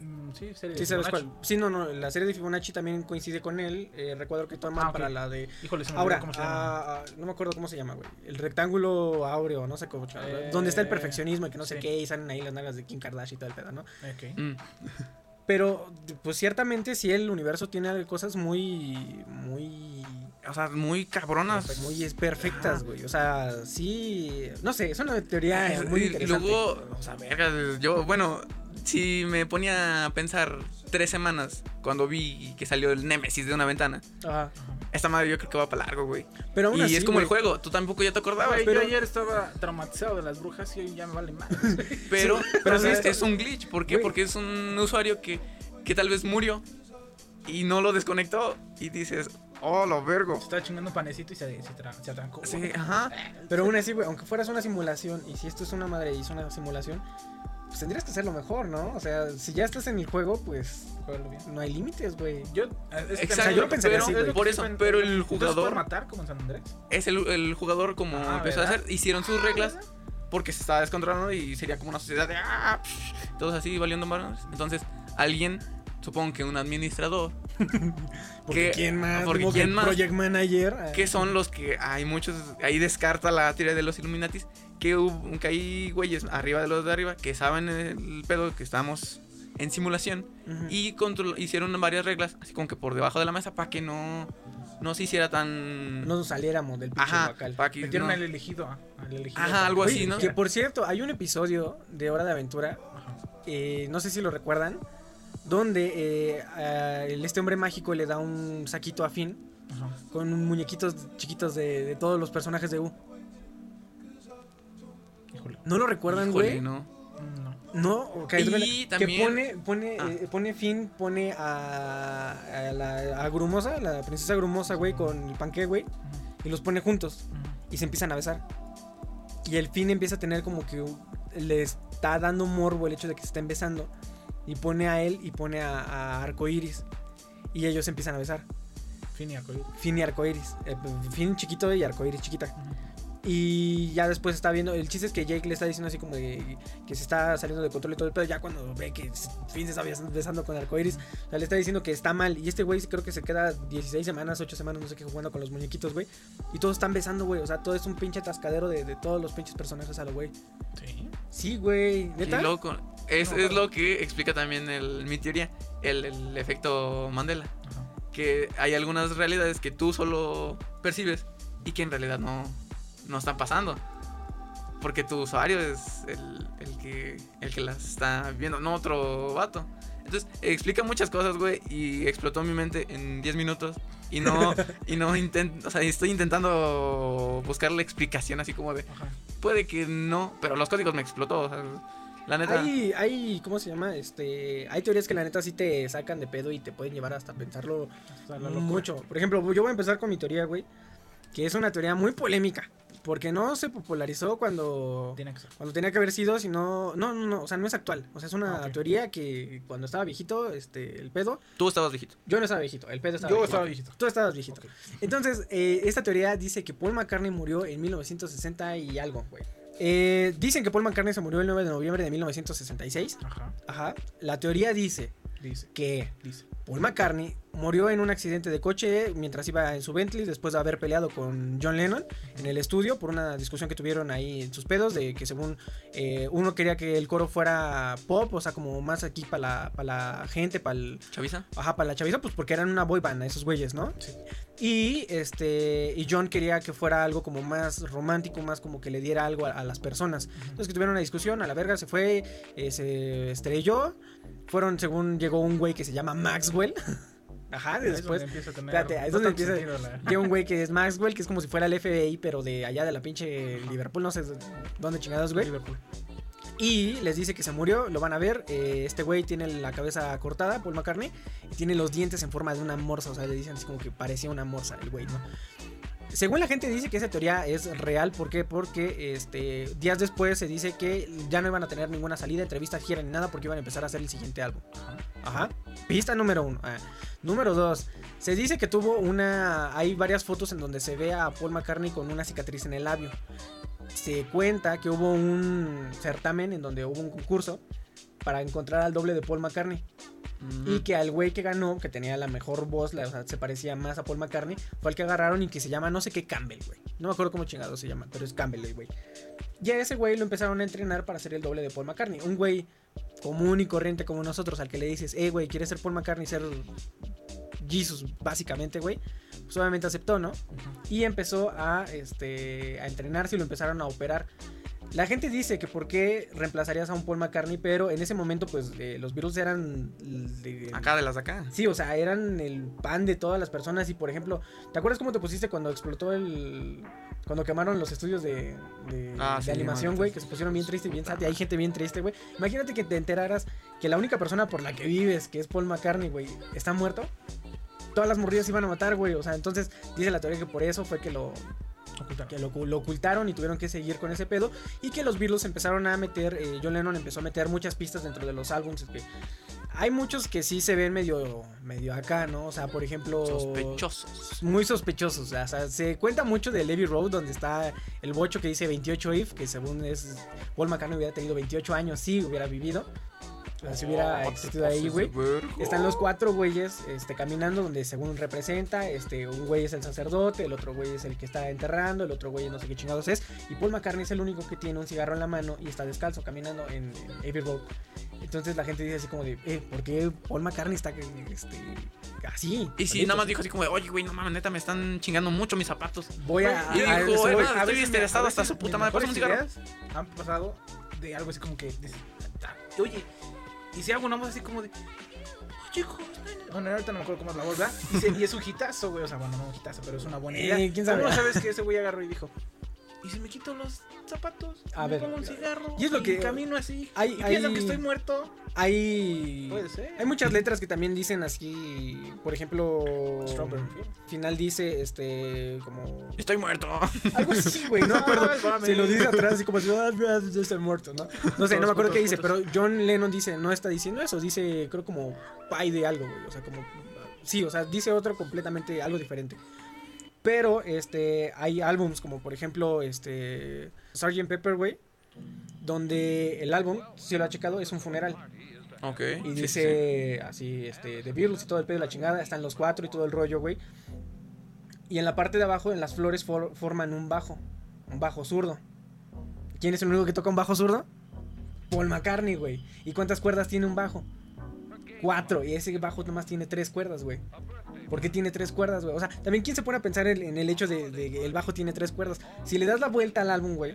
Mm, sí, serie Sí, de sabes Fibonacci. cuál. Sí, no, no. La serie de Fibonacci también coincide con él. Eh, recuerdo que toman Ah, para la de. Híjole, se me Ahora, cómo se llama. ah, ah, no me acuerdo cómo se llama, güey. El rectángulo áureo, no sé cómo. Eh, donde está el perfeccionismo y que no sé sí. qué. Y salen ahí las nalgas de Kim Kardashian y todo el pedo, ¿no? Ok. Mm. *laughs* Pero, pues ciertamente, sí, el universo tiene cosas muy. Muy. O sea, muy cabronas. Muy perfectas, güey. O sea, sí. No sé, es una teoría muy y- y interesante. luego, o sea, verga, yo, bueno, si me ponía a pensar tres semanas cuando vi que salió el Nemesis de una ventana, Ajá. esta madre yo creo que va para largo, güey. Pero aún Y así, es como el güey, juego, tú tampoco ya te acordabas, Güey, pero, yo ayer estaba traumatizado de las brujas y hoy ya me vale más. *laughs* pero, pero sí es, es un glitch, ¿por qué? Güey. Porque es un usuario que, que tal vez murió y no lo desconectó y dices, oh, lo vergo. Se estaba chingando panecito y se, se, tra- se atrancó. Sí, ajá. Pero aún así, güey, aunque fueras una simulación, y si esto es una madre y es una simulación, pues tendrías que hacerlo mejor, ¿no? O sea, si ya estás en el juego, pues no hay límites, güey. Yo, es Exacto, O sea, yo lo pensaría pero, así, güey. por eso, pero el ¿Entonces puede jugador matar como en San Andrés? es el, el jugador como Ah, empezó a hacer, hicieron sus reglas porque se estaba descontrolando y sería como una sociedad de ah, psh, todos así valiendo manos. Entonces, alguien, supongo que un administrador, *laughs* Porque que- quién más, porque quién más, Project Manager. eh, que son los que hay muchos, ahí descarta la teoría de los Illuminatis, que, hubo, que hay güeyes arriba de los de arriba que saben el pedo que estamos en simulación ujú. y control- hicieron varias reglas, así como que por debajo de la mesa para que no, no se hiciera tan... no nos saliéramos del pinche Ajá, para que Metieron no- al elegido. ah, Al elegido Ajá, algo Oye, así, ¿no? Que por cierto, hay un episodio de Hora de Aventura, eh, no sé si lo recuerdan, donde eh, este hombre mágico le da un saquito a Finn Ajá. con muñequitos chiquitos de, de todos los personajes de U. Híjole. ¿No lo recuerdan, güey? no. No. No, Y que pone, pone, Ah. eh, pone Finn, pone a, a la a Grumosa, la princesa Grumosa, güey, con el panque, güey, y los pone juntos y se empiezan a besar. Y el fin empieza a tener como que le está dando morbo el hecho de que se estén besando. Y pone a él y pone a, a Arcoiris. Y ellos se empiezan a besar. Fin y arcoíris. Finn y Arcoiris. Eh, Finn chiquito y Arcoiris chiquita. Y ya después está viendo. El chiste es que Jake le está diciendo así como de, que se está saliendo de control y todo el pedo. Ya cuando ve que Finn se está bes- besando con Arcoiris, o sea, le está diciendo que está mal. Y este güey creo que se queda 16 semanas, 8 semanas, no sé qué, jugando con los muñequitos, güey. Y todos están besando, güey. O sea, todo es un pinche atascadero de, de todos los pinches personajes a lo güey. Sí. Sí, güey. Loco. Es, No, es lo que explica también el, mi teoría, el, el efecto Mandela. Que hay algunas realidades que tú solo percibes y que en realidad no, no están pasando. Porque tu usuario es el, el que, el que las está viendo, no otro vato. Entonces, explica muchas cosas, güey, y explotó mi mente en 10 minutos. Y no, y no intento, o sea, estoy intentando buscar la explicación así como de, puede que no, pero los códigos me explotó, o sea, la neta. Hay, hay, ¿cómo se llama? Este, hay teorías que la neta sí te sacan de pedo y te pueden llevar hasta pensarlo Hasta mucho. Por ejemplo, yo voy a empezar con mi teoría, güey, que es una teoría muy polémica, porque no se popularizó cuando Tiene que ser. cuando tenía que haber sido, sino no, no, no, o sea, no es actual, o sea, es una Ah, teoría que cuando estaba viejito, este, el pedo, Tú estabas viejito. yo no estaba viejito, el pedo estaba Yo viejito. estaba viejito. Tú estabas viejito. Entonces, eh, esta teoría dice que Paul McCartney murió en 1960 y algo, güey. Eh, dicen que Paul McCartney se murió el 9 de noviembre de 1966. Ajá. Ajá. La teoría dice Dice. que Dice. Paul McCartney murió en un accidente de coche mientras iba en su Bentley después de haber peleado con John Lennon en el estudio por una discusión que tuvieron ahí en sus pedos de que según eh, uno quería que el coro fuera pop, o sea, como más aquí para la, pa' la gente, para el... ¿Chavisa? Ajá, para la chaviza, pues porque eran una boy band esos güeyes, ¿no? Y este y John quería que fuera algo como más romántico, más como que le diera algo a, a las personas. Entonces que tuvieron una discusión, a la verga se fue, eh, se estrelló. Fueron, según llegó un güey que se llama Maxwell. *laughs* Ajá, Ahí es después. donde tener Espérate, es donde empieza. sentido la- *laughs* Llega un güey que es Maxwell, que es como si fuera el FBI, pero de allá de la pinche Liverpool, no sé dónde chingados, güey. Liverpool. Y les dice que se murió, lo van a ver. eh, este güey tiene la cabeza cortada, Paul McCartney, y tiene los dientes en forma de una morsa. O sea, le dicen así como que parecía una morsa el güey, ¿no? Según la gente dice que esa teoría es real, ¿por qué? Porque este, días después se dice que ya no iban a tener ninguna salida, entrevista, gira ni nada, porque iban a empezar a hacer el siguiente álbum. Ajá. Pista número uno. Ah. Número dos. Se dice que tuvo una. Hay varias fotos en donde se ve a Paul McCartney con una cicatriz en el labio. Se cuenta que hubo un certamen en donde hubo un concurso para encontrar al doble de Paul McCartney. Y que al güey que ganó, que tenía la mejor voz, la- o sea, se parecía más a Paul McCartney, fue el que agarraron y que se llama no sé qué Campbell, güey. No me acuerdo cómo chingado se llama, pero es Campbell, el güey. Y a ese güey lo empezaron a entrenar para ser el doble de Paul McCartney. Un güey común y corriente como nosotros, al que le dices, hey, güey, ¿quieres ser Paul McCartney, ser Jesus, básicamente, güey? Pues obviamente aceptó, ¿no? Y empezó a, este, a entrenarse y lo empezaron a operar. La gente dice que por qué reemplazarías a un Paul McCartney, pero en ese momento, pues, eh, los Beatles eran... de- Acá de las de acá. Sí, o sea, eran el pan de todas las personas. Y por ejemplo, ¿te acuerdas cómo te pusiste cuando explotó el. cuando quemaron los estudios de, de, Ah, de sí, animación, güey? Que se pusieron bien tristes y bien sad. Y hay gente bien triste, güey. Imagínate que te enteraras que la única persona por la que vives, que es Paul McCartney, güey, está muerto. Todas las morrillas iban a matar, güey. O sea, entonces dice la teoría que por eso fue que lo. Que lo, lo ocultaron y tuvieron que seguir con ese pedo. Y que los Beatles empezaron a meter. eh, John Lennon empezó a meter muchas pistas dentro de los álbumes. Que hay muchos que sí se ven medio, medio acá, ¿no? O sea, por ejemplo. Sospechosos. Muy sospechosos. O sea, o sea, se cuenta mucho de Levy Road, donde está el bocho que dice 28 if, que según es. Paul McCartney hubiera tenido 28 años, sí hubiera vivido. Si hubiera Oh, existido ahí, güey. de. Están los cuatro güeyes este, caminando donde según representa, este, un güey es el sacerdote, el otro güey es el que está enterrando, el otro güey no sé qué chingados es, y Paul McCartney es el único que tiene un cigarro en la mano y está descalzo caminando en, en Abbey Road. Entonces la gente dice así como de, eh, ¿por qué Paul McCartney está este, así? Y si solito? nada más dijo así como, de, oye, güey, no mames, neta, me están chingando mucho mis zapatos. Voy a- Y a- a dijo, eso "Eh, voy. nada, A estoy a hasta su puta madre. Un cigarro. Han pasado de algo así como que. dices, "Ah, Oye, y si hago una voz así como de. Hijo, bueno, ahorita no me acuerdo cómo es la voz, ¿verdad? *laughs* Y, se- y es un hitazo, güey. O sea, bueno, no un hitazo, pero es una buena Eh, idea. ¿quién sabe? ¿Cómo sabes que ese güey agarró y dijo? ¿Y si me quito los zapatos? A me ver, pongo un cigarro y es lo que- camino así hay- y pienso hay- que estoy muerto. Hay. Puede ser. Hay muchas letras que también dicen así. Por ejemplo. Strawberry Final dice, este. Como. Estoy muerto. Algo así, *laughs* güey. No me acuerdo. Se lo dice atrás, así como si. "Ah, ya ya estoy muerto, ¿no? No sé, no me acuerdo qué dice. Pero John Lennon dice, no está diciendo eso. Dice, creo como. Pay de algo, güey. O sea, como. Sí, o sea, dice otro completamente algo diferente. Pero, este. Hay álbums como, por ejemplo, este. Sgt. Pepper, güey. Donde el álbum, si lo ha checado, es un funeral. Ok. Y sí, sí, sí. dice así, este, The Beatles y todo el pedo de la chingada, están los cuatro y todo el rollo, güey. Y en la parte de abajo, en las flores, for- forman un bajo, un bajo zurdo. ¿Quién es el único que toca un bajo zurdo? Paul McCartney, güey. ¿Y cuántas cuerdas tiene un bajo? Cuatro. Y ese bajo nomás tiene tres cuerdas, güey. ¿Por qué tiene tres cuerdas, güey? O sea, también quién se pone a pensar en, en el hecho de, de que el bajo tiene tres cuerdas. Si le das la vuelta al álbum, güey,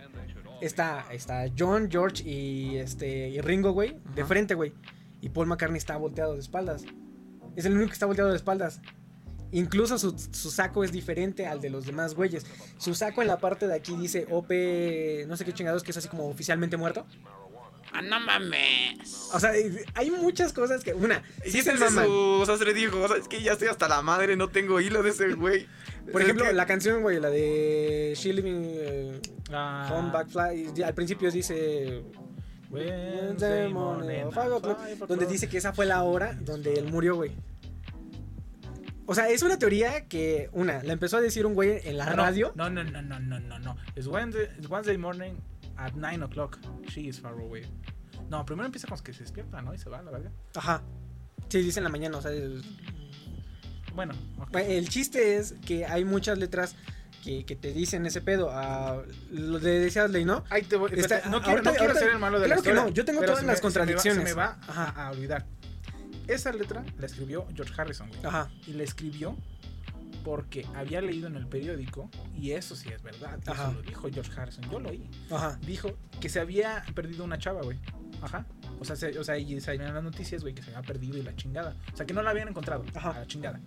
está, está John, George y este y Ringo, güey, de Ajá. frente, güey. Y Paul McCartney está volteado de espaldas. Es el único que está volteado de espaldas. Incluso su, su saco es diferente al de los demás güeyes. Su saco en la parte de aquí dice OP, no sé qué chingados, que es así como oficialmente muerto. Ah, no mames. O sea, hay muchas cosas que. Una, sí se ese maman. su sastre dijo, o sea, es que ya estoy hasta la madre, no tengo hilo de ese güey. Por Es ejemplo, que- la canción, güey, la de She Living eh, Ah, Home Back Fly, y al principio dice Wednesday morning, donde dice que esa fue la hora donde él murió, güey. O sea, es una teoría que, una, la empezó a decir un güey en la No, no, radio. No, no, no, no, no, no, no. Es Wednesday, Wednesday morning at 9 o'clock. She is far away. No, primero empieza con que se despierta, ¿no? Y se va, la verdad. Ajá. Sí, dice en la mañana, o sea, el, Bueno, ok. Bueno, El chiste es que hay muchas letras que, que te dicen ese pedo. Ah, lo de decías ley, ¿no? Ahí te voy. Está- no quiero, ahorita- no quiero ahorita- ser el malo de claro la que historia. no, yo tengo todas se las me- se me va- contradicciones. Se me va, a, a olvidar. Esa letra la escribió George Harrison, güey. Ajá. Y la escribió porque había leído en el periódico, y eso sí es verdad, Ajá. eso lo dijo George Harrison, yo lo oí. Ajá. Dijo que se había perdido una chava, güey. Ajá. O sea, se, o sea, y salían las noticias, güey, que se había perdido y la chingada. O sea, que no la habían encontrado. Ajá. A la chingada.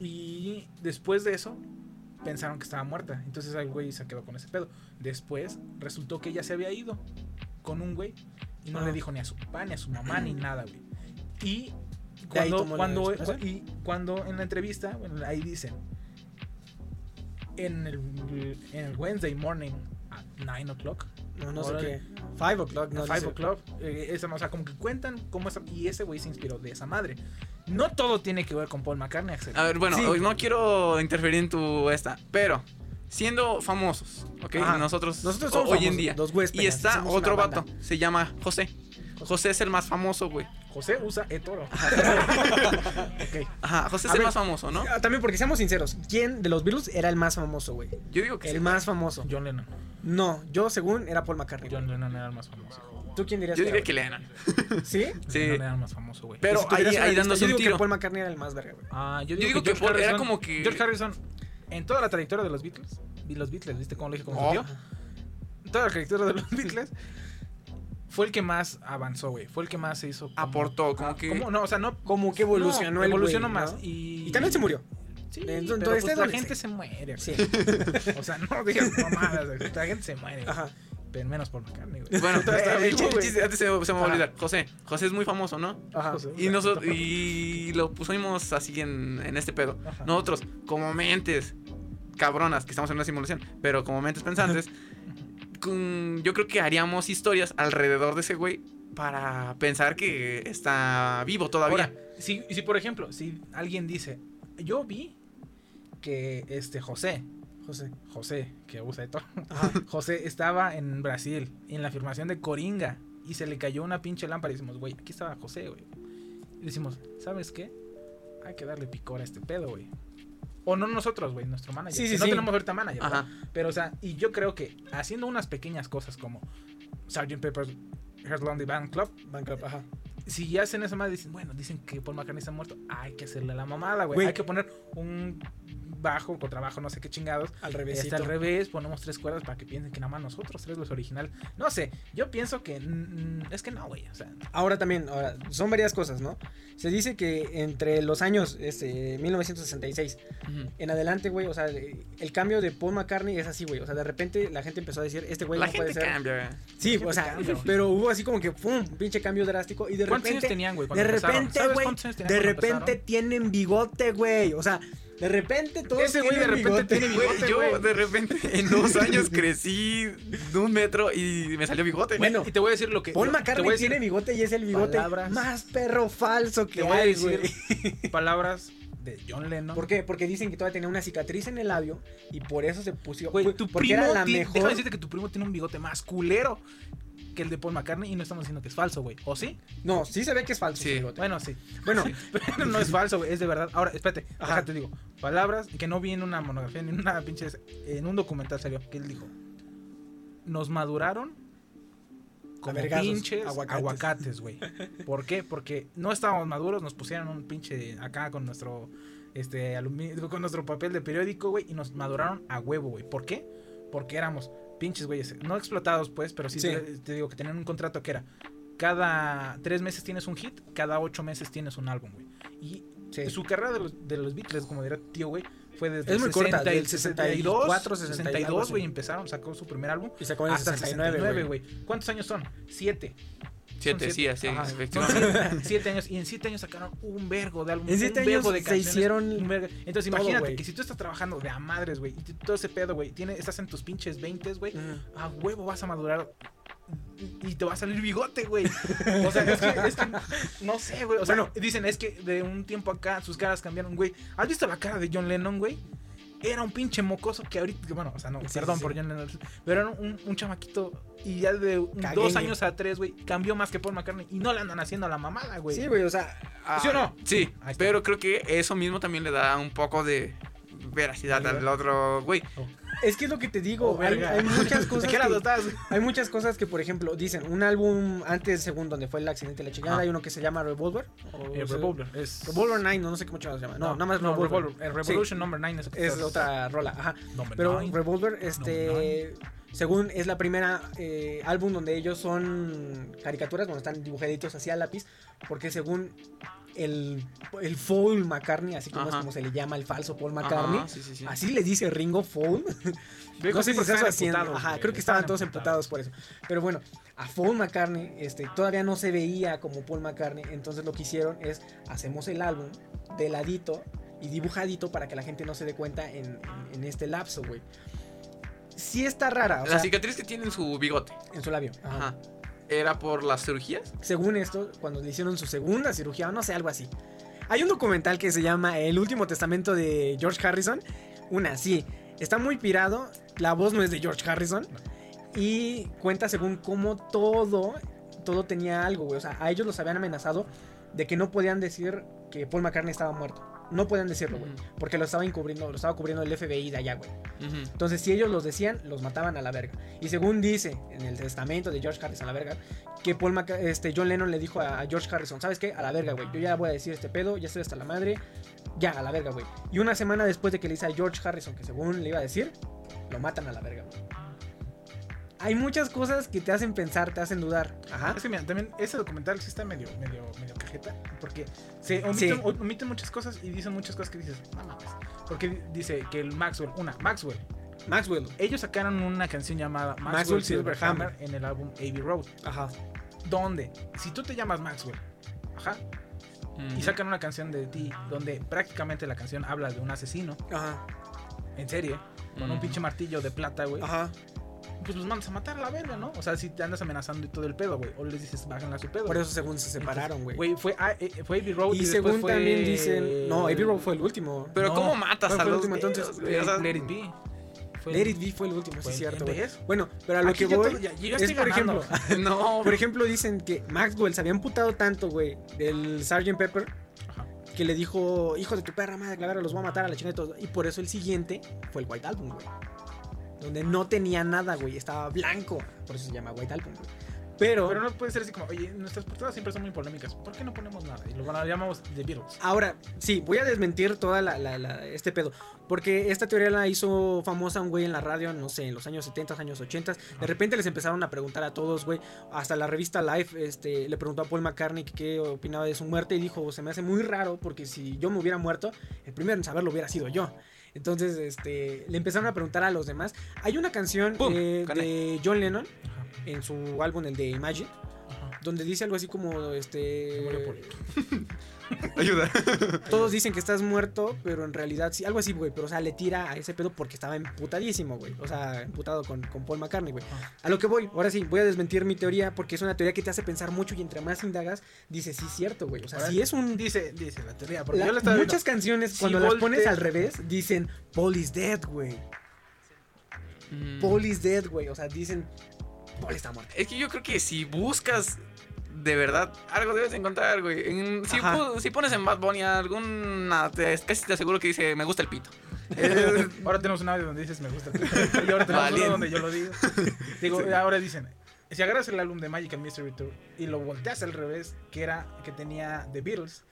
Y después de eso, pensaron que estaba muerta. Entonces el güey se quedó con ese pedo. Después resultó que ella se había ido con un güey y no le dijo ni a su papá, ni a su mamá, ni *clears throat* nada, güey. Y cuando, cuando, y cuando en la entrevista, bueno, ahí dicen, en el, en el Wednesday morning at 9 o'clock, No, no sé qué. Five o'clock, no Five O'Clock, eh, esa- o sea, como que cuentan cómo esa, y ese güey se inspiró de esa madre. No todo tiene que ver con Paul McCartney, Axel. A ver, bueno, Sí. hoy no quiero interferir en tu esta, pero siendo famosos, ¿ok? Ajá. Nosotros, Nosotros somos hoy en famosos, día. los huéspedes, y está otro vato, se llama José. José es el más famoso, güey. José usa eToro. *laughs* ok. Ajá, José es A el ver, más famoso, ¿no? Ah, También porque seamos sinceros, ¿quién de los Beatles era el más famoso, güey? Yo digo que El sí. más famoso. John Lennon. No, yo según era Paul McCartney. John Lennon era el más famoso. ¿Tú quién dirías? Yo diría que Lennon. ¿Sí? Sí. John Lennon era el más famoso, güey. Pero ahí, ahí dándose yo un digo tiro. que Paul McCartney era el más verga, güey. Ah, yo Yo digo, digo que, era Harrison, como que- George Harrison, en toda la trayectoria de los Beatles, y los Beatles, ¿viste cómo lo dije como Oh. tío? En toda la trayectoria de los Beatles, fue el que más avanzó, güey. Fue el que más se hizo. como- Aportó, como Ah, que- ¿cómo? No, o sea, no. Como que evolucionó no, el Evolucionó más. ¿no? Y, Y también se murió. Sí, Entonces, pero pues, la donde gente se muere. Sí. O sea, no digas mamadas. La gente se muere. Ajá. Pero menos por McCartney, güey. Bueno, *laughs* antes se, se me va a olvidar. José. José es muy famoso, ¿no? Ajá. José, Y, nosotros, y lo pusimos así en, en este pedo. Ajá. Nosotros, como mentes cabronas, que estamos en una simulación, pero como mentes pensantes, *laughs* con- yo creo que haríamos historias alrededor de ese güey para pensar que está vivo todavía. Ahora, si, si por ejemplo, si alguien dice, yo vi que este José, José. José, que usa de todo. *laughs* José estaba en Brasil, en la afirmación de Coringa, y se le cayó una pinche lámpara y decimos, güey, aquí estaba José, güey. Y decimos, ¿sabes qué? Hay que darle picor a este pedo, güey. O no nosotros, güey, nuestro manager. Sí, sí, que no sí. tenemos ahorita manager. Pero, o sea, y yo creo que haciendo unas pequeñas cosas como Sgt. Pepper's Heart Lonely Band Club, Bankrupt, ajá. si hacen esa madre, dicen, bueno, dicen que Paul McCartney está muerto, hay que hacerle la mamada. Güey. Hay que poner un bajo, contrabajo, no sé qué chingados. Al Está revésito. al revés, ponemos tres cuerdas para que piensen que nada más nosotros tres los original. No sé, yo pienso que mm, es que no, güey. O sea, Ahora también, ahora, son varias cosas, ¿no? Se dice que entre los años este, 1966 Ujú. en adelante, güey, o sea, el cambio de Paul McCartney es así, güey. O sea, de repente la gente empezó a decir, este güey La no puede gente ser. cambia. Sí, gente o sea, cambia, pero hubo así como que, pum, pinche cambio drástico. Y de ¿Cuántos años repente, tenían, güey? de repente, ¿Sabes güey, cuántos años tenían de repente empezaron? tienen bigote, güey. O sea, de repente todos Ese güey de repente bigote. tiene Güey, bigote, yo de repente en dos años crecí de un metro y me salió bigote. Bueno, Y te voy a decir lo que. Paul McCartney voy a decir tiene bigote y es el bigote palabras. más perro falso que Te voy a hay, decir güey. *laughs* palabras de John Lennon. ¿Por qué? Porque dicen que todavía tenía una cicatriz en el labio y por eso se puso. Güey, tu porque primo. era la mejor. Déjame decirte que tu primo tiene un bigote más culero que el de Paul McCartney y no estamos diciendo que es falso, güey. ¿O sí? No, sí se ve que es falso Sí. Bueno, sí. *laughs* Bueno, *laughs* Pero no es falso, güey, es de verdad. Ahora, espérate, Ajá. déjate digo. Palabras que no vi en una monografía, ni en una pinche. En un documental salió, que él dijo: Nos maduraron como vergazos, pinches aguacates. aguacates, güey. *laughs* ¿Por qué? Porque no estábamos maduros, nos pusieron un pinche acá con nuestro. Este, aluminio, con nuestro papel de periódico, güey, y nos maduraron a huevo, güey. ¿Por qué? Porque éramos pinches, güeyes, no explotados, pues, pero sí, Sí. Te, te digo que tenían un contrato que era cada tres meses tienes un hit, cada ocho meses tienes un álbum, güey. Y Sí. su carrera de los, de los Beatles, como dirá tío, güey, fue desde Es muy corta, del 62, 64, 60 y algo 62, así. güey, empezaron, sacó su primer álbum. Y sacó en el hasta el 69, 69, güey. ¿Cuántos años son? Siete. Siete, sí, así, Ajá, efectivamente. siete, siete años. Y en siete años sacaron un vergo de álbumes. En siete un vergo años de se hicieron un vergo. Entonces todo, imagínate que si tú estás trabajando de a madres, güey, y todo ese pedo, güey, tiene- estás en tus pinches 20, güey, a huevo vas a madurar y y te va a salir bigote, güey. O sea, es que, es que no sé, güey. O sea, Bueno. dicen, es que de un tiempo acá sus caras cambiaron, güey. ¿Has visto la cara de John Lennon, güey? Era un pinche mocoso que ahorita, bueno, o sea, no, Sí, perdón sí, por. John Lennon, pero era un, un chamaquito y ya de un- dos años a tres, güey, cambió más que Paul McCartney y no le andan haciendo a la mamada, güey. Sí, güey, o sea, Ah, ¿Sí o no? Sí, pero creo que eso mismo también le da un poco de veracidad al otro güey. Es que es lo que te digo. Oh, hay, muchas *laughs* cosas. ¿De qué lado que-? Hay muchas cosas que, por ejemplo, dicen un álbum antes, según donde fue el accidente de la chingada, hay uno que se llama Revolver. o sea, Revolver. Es... Revolver 9, no, no sé cómo se llama. No, nada más no, Revolver. Revolver. El Revolution Number 9 es, el otra rola, ajá. Number Pero nine. Revolver, este, según es la primera eh, álbum donde ellos son caricaturas, donde están dibujaditos así a lápiz, porque según el, el Paul McCartney, así como es como se le llama el falso Paul McCartney, Ajá, sí, sí, sí. así le dice Ringo. Creo *laughs* no sé estás estaban haciendo. Ajá, creo que estaban estaban todos emputados. emputados por eso. Pero bueno, a Paul McCartney este, todavía no se veía como Paul McCartney. Entonces lo que hicieron es hacemos el álbum de ladito y dibujadito para que la gente no se dé cuenta en, en- en este lapso, güey. Sí está rara, o La sea, cicatriz que tiene en su bigote. en su labio. Ajá. Ajá. ¿Era por las cirugías? Según esto, cuando le hicieron su segunda cirugía, no sé, algo así. Hay un documental que se llama El último testamento de George Harrison. Una, sí. Está muy pirado. La voz no es de George Harrison. Y cuenta según cómo todo, todo tenía algo, güey. O sea, a ellos los habían amenazado de que no podían decir que Paul McCartney estaba muerto. No podían decirlo, güey. Porque lo estaba encubriendo, lo estaba cubriendo el FBI de allá, güey. Entonces, si ellos los decían, los mataban a la verga. Y según dice en el testamento de George Harrison a la verga, que Paul Maca- este, John Lennon le dijo a, a George Harrison, ¿sabes qué? A la verga, güey. Yo ya voy a decir este pedo, ya estoy hasta la madre. Ya, a la verga, güey. Y una semana después de que le dice a George Harrison, que según le iba a decir, lo matan a la verga, güey. Hay muchas cosas que te hacen pensar, te hacen dudar. Ajá. Es que mira, también ese documental sí está medio, medio, medio cajeta. Porque se omiten, muchas cosas y dicen muchas cosas que dices, no mames. Porque di- dice que el Maxwell, una, Maxwell. Maxwell. Ellos sacaron una canción llamada Maxwell, Maxwell Silverhammer en el álbum Abbey Road. Ajá. Donde, si tú te llamas Maxwell, ajá, y sacan una canción de ti donde prácticamente la canción habla de un asesino Ajá. en serie con un pinche martillo de plata, güey. Ajá. Pues los mandas a matar a la verga, ¿no? O sea, si te andas amenazando y todo el pedo, güey. O les dices, bajan a su pedo. Por eso según se separaron, güey. Güey, fue, ah, eh, fue Abbey Road. Y después según fue- también dicen... No, Abbey Road fue el último. Pero No, ¿cómo matas ¿cuál a fue el los último, entonces? güey? O sea, Let It Be. Fue- Let It Be fue el último, sí es cierto. Bueno, pero a lo Aquí que voy todo- ya- ya estoy es, por ganando. ejemplo, *laughs* no, por ejemplo, dicen que Maxwell se había emputado tanto, güey, del Sgt. Pepper, Ajá. que le dijo, hijo de tu perra madre, Clavera, los voy a matar a la chingada y todo. Y por eso el siguiente fue el White Album, güey. Donde no tenía nada, güey, estaba blanco. Por eso se llama White Album, güey. Pero, Pero no puede ser así como, oye, nuestras portadas siempre son muy polémicas. ¿Por qué no ponemos nada? Y lo llamamos The Beatles. ahora, sí, voy a desmentir toda la, la- la- este pedo. Porque esta teoría la hizo famosa un güey en la radio, no sé, en los años 70, años 80. De repente les empezaron a preguntar a todos, güey. Hasta la revista Life este, le preguntó a Paul McCartney que qué opinaba de su muerte. Y dijo, se me hace muy raro porque si yo me hubiera muerto, el primero en saberlo hubiera sido yo. Entonces, este, le empezaron a preguntar a los demás. Hay una canción eh, de John Lennon en su álbum, el de Imagine, Ajá. donde dice algo así como, Se murió este, *laughs* *laughs* Ayuda. todos dicen que estás muerto, pero en realidad sí, algo así, güey. Pero, o sea, le tira a ese pedo porque estaba emputadísimo, güey. O sea, emputado con, con Paul McCartney, güey. A lo que voy, ahora sí, voy a desmentir mi teoría porque es una teoría que te hace pensar mucho y entre más indagas, dices, sí, cierto, güey. O sea, Ahora, si es un. Dice, dice la teoría. Porque la- yo le estaba muchas viendo. canciones, Si cuando las volte- pones al revés, dicen Paul is dead, güey. Mm. Paul is dead, güey. O sea, dicen Paul está muerto. Es que yo creo que si buscas de verdad algo debes encontrar, güey. En- si, pones en Bad Bunny alguna, te, casi te aseguro que dice me gusta el pito. *laughs* Ahora tenemos un audio donde dices me gusta. y ahora tenemos Valiente. uno donde yo lo digo. *laughs* Digo, ahora dicen, si agarras el álbum de Magic and Mystery Tour y lo volteas al revés, que era que tenía The Beatles,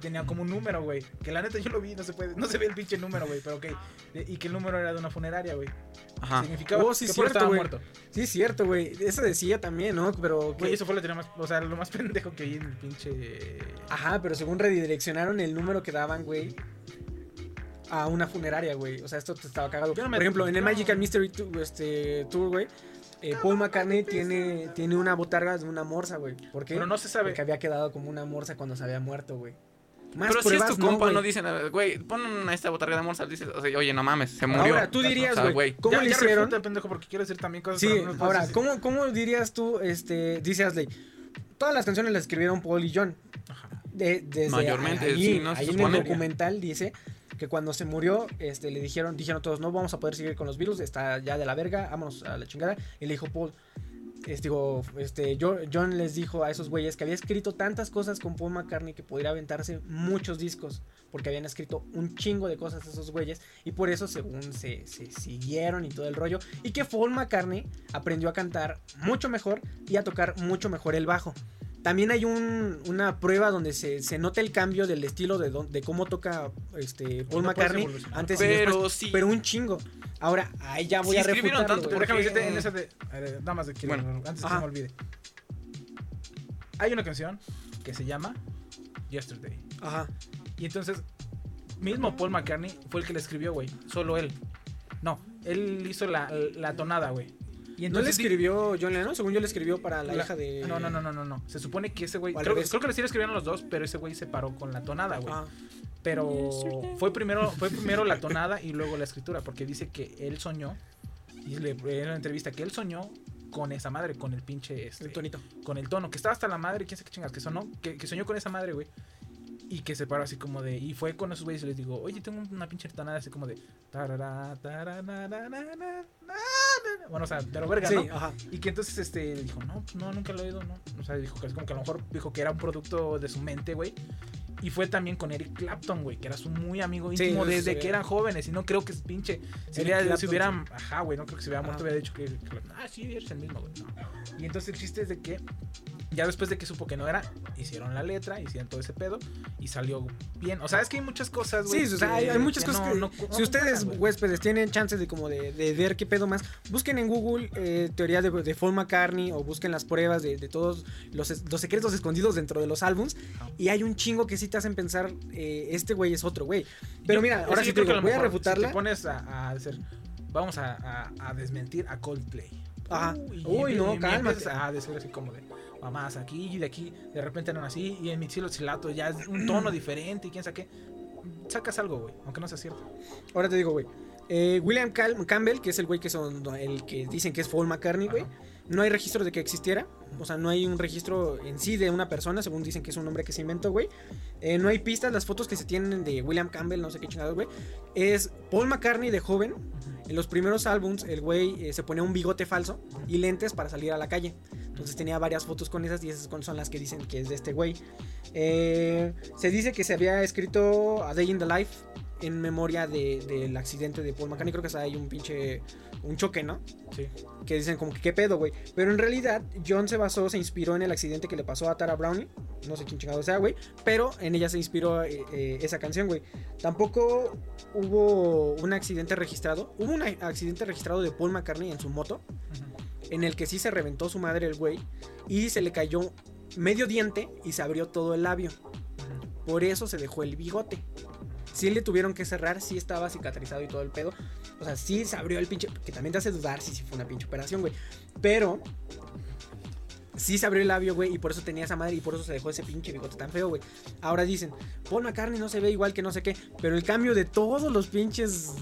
tenía como un número, güey. Que la neta yo lo vi, no se puede, no se ve el pinche número, güey, pero ok. Y que el número era de una funeraria, güey. Ajá. Significaba Oh, sí, que cierto, estaba muerto. Sí, cierto, güey. Eso decía también, ¿no? Pero. que- Güey, eso fue la teoría más, o sea, lo más *laughs* pendejo que vi en el pinche... Ajá, pero según redireccionaron el número que daban, güey, a una funeraria, güey. O sea, esto te estaba cagado. No me- Por ejemplo, en el. Magical Mystery Tour, este, tour güey, eh, Paul McCartney tiene, tiene una botarga de una morsa, güey. ¿Por qué? Pero no se sabe. Porque había quedado como una morsa cuando se había muerto, güey. Más Pero si es pruebas, tu compa, no, güey. dicen, "A ver, güey, pon a esta botarga de morsa, dices, o sea, oye, no mames, se murió. Ahora, tú dirías, güey, ¿cómo ya, le ya hicieron? refuta, pendejo, porque quiero decir también cosas Sí, no ahora, decir. ¿cómo, ¿cómo dirías tú, este, dice Asley? Todas las canciones las escribieron Paul y John. De- desde Mayormente, ahí, sí, ¿no? Ahí en el documental dice que cuando se murió, este, le dijeron, dijeron todos, no vamos a poder seguir con los virus, está ya de la verga, vámonos a la chingada. Y le dijo Paul, este, digo, este, Jo- John les dijo a esos güeyes que había escrito tantas cosas con Paul McCartney que podría aventarse muchos discos, porque habían escrito un chingo de cosas esos güeyes, y por eso según se, se siguieron y todo el rollo, y que Paul McCartney aprendió a cantar mucho mejor y a tocar mucho mejor el bajo. También hay un- una prueba donde se, se nota el cambio del estilo de, don- de cómo toca este, Paul No McCartney antes y Pero después, sí. pero un chingo. Ahora, ahí ya voy Sí a escribieron refutarlo, tanto, güey. Por ejemplo, porque- fíjate en esa de. eh, Nada más de quiero- Bueno. antes que Ajá. se me olvide. Hay una canción que se llama Yesterday. Ajá. Y entonces, mismo Paul McCartney fue el que la escribió, güey. Solo él. No, él hizo la, la tonada, güey. Y ¿No le escribió John Lennon? Según yo le escribió para la, la- hija de... No, no, no, no, no, no. Se supone que ese güey. Creo, creo que sí le escribieron los dos, pero ese güey se paró con la tonada, güey. Ah, Pero fue primero, fue primero la tonada y luego la escritura, porque dice que él soñó, y le en una entrevista que él soñó con esa madre, con el pinche este, el tonito. con el tono, que estaba hasta la madre, quién sabe qué chingas, que sonó, que, que soñó con esa madre, güey. Y que se paró así como de. Y fue con esos güeyes y les digo, oye, tengo una pinche tonada así como de. tarara, tarara, na, na, na, na, na, na". Bueno, o sea, pero verga, Sí, ¿no? ajá. Y que entonces este dijo, no, no, nunca lo he oído, no. O sea, dijo que es como que a lo mejor dijo que era un producto de su mente, güey. Y fue también con Eric Clapton, güey, que era su muy amigo Sí, íntimo eso desde que eran jóvenes. Y no creo que es pinche. Si, si hubieran. Ajá, güey, no creo que se hubiera muerto, hubiera dicho que. que- ah, sí, eres el mismo, güey. No. Y entonces el chiste es de que. Ya después de que supo que no era, hicieron la letra, hicieron todo ese pedo y salió bien. O sea, es que hay muchas cosas, güey. Sí, o sea, que- hay, hay muchas que cosas que... no- no si ustedes, huéspedes, tienen chances de como de, de ver qué pedo más, busquen en Google eh, teoría de, de Paul McCartney o busquen las pruebas de, de todos los, secretos escondidos dentro de los álbums y hay un chingo que sí te hacen pensar, eh, este güey es otro güey. Pero Yo- mira, ahora que sí yo te creo que digo, lo voy a refutarla. Si te pones a, a hacer. Vamos a, a- a desmentir a Coldplay. Ajá. Uy, empie- no, cálmate. A decir así como de. Mamás aquí y de aquí, de repente eran así, y en mi cielo silato ya es un tono diferente y quién sabe qué. Sacas algo, güey, aunque no sea cierto. Ahora te digo, güey. Eh, William Cal- Campbell, que es el güey que son el que dicen que es Paul McCartney, güey. No hay registro de que existiera. O sea, no hay un registro en sí de una persona, según dicen que es un nombre que se inventó, güey. Eh, no hay pistas, las fotos que se tienen de William Campbell, no sé qué chingados, güey. Es Paul McCartney de joven. En los primeros álbums, el güey eh, se ponía un bigote falso y lentes para salir a la calle. Entonces tenía varias fotos con esas y esas son las que dicen que es de este güey. Eh, se dice que se había escrito A Day in the Life en memoria de- del accidente de Paul McCartney. Creo que hasta hay un pinche. Un choque, ¿no? Sí. Que dicen como que qué pedo, güey. Pero en realidad, John se basó, se inspiró en el accidente que le pasó a Tara Browning. No sé quién chingado sea, güey. Pero en ella se inspiró eh, eh, esa canción, güey. Tampoco hubo un accidente registrado. Hubo un accidente registrado de Paul McCartney en su moto. En el que sí se reventó su madre el güey. Y se le cayó medio diente y se abrió todo el labio. Por eso se dejó el bigote. Sí le tuvieron que cerrar, sí estaba cicatrizado y todo el pedo. O sea, sí se abrió el pinche. Que también te hace dudar si sí fue una pinche operación, güey. Pero. Sí se abrió el labio, güey, y por eso tenía esa madre y por eso se dejó ese pinche bigote tan feo, güey. Ahora dicen, Paul McCartney no se ve igual que no sé qué, pero el cambio de todos los pinches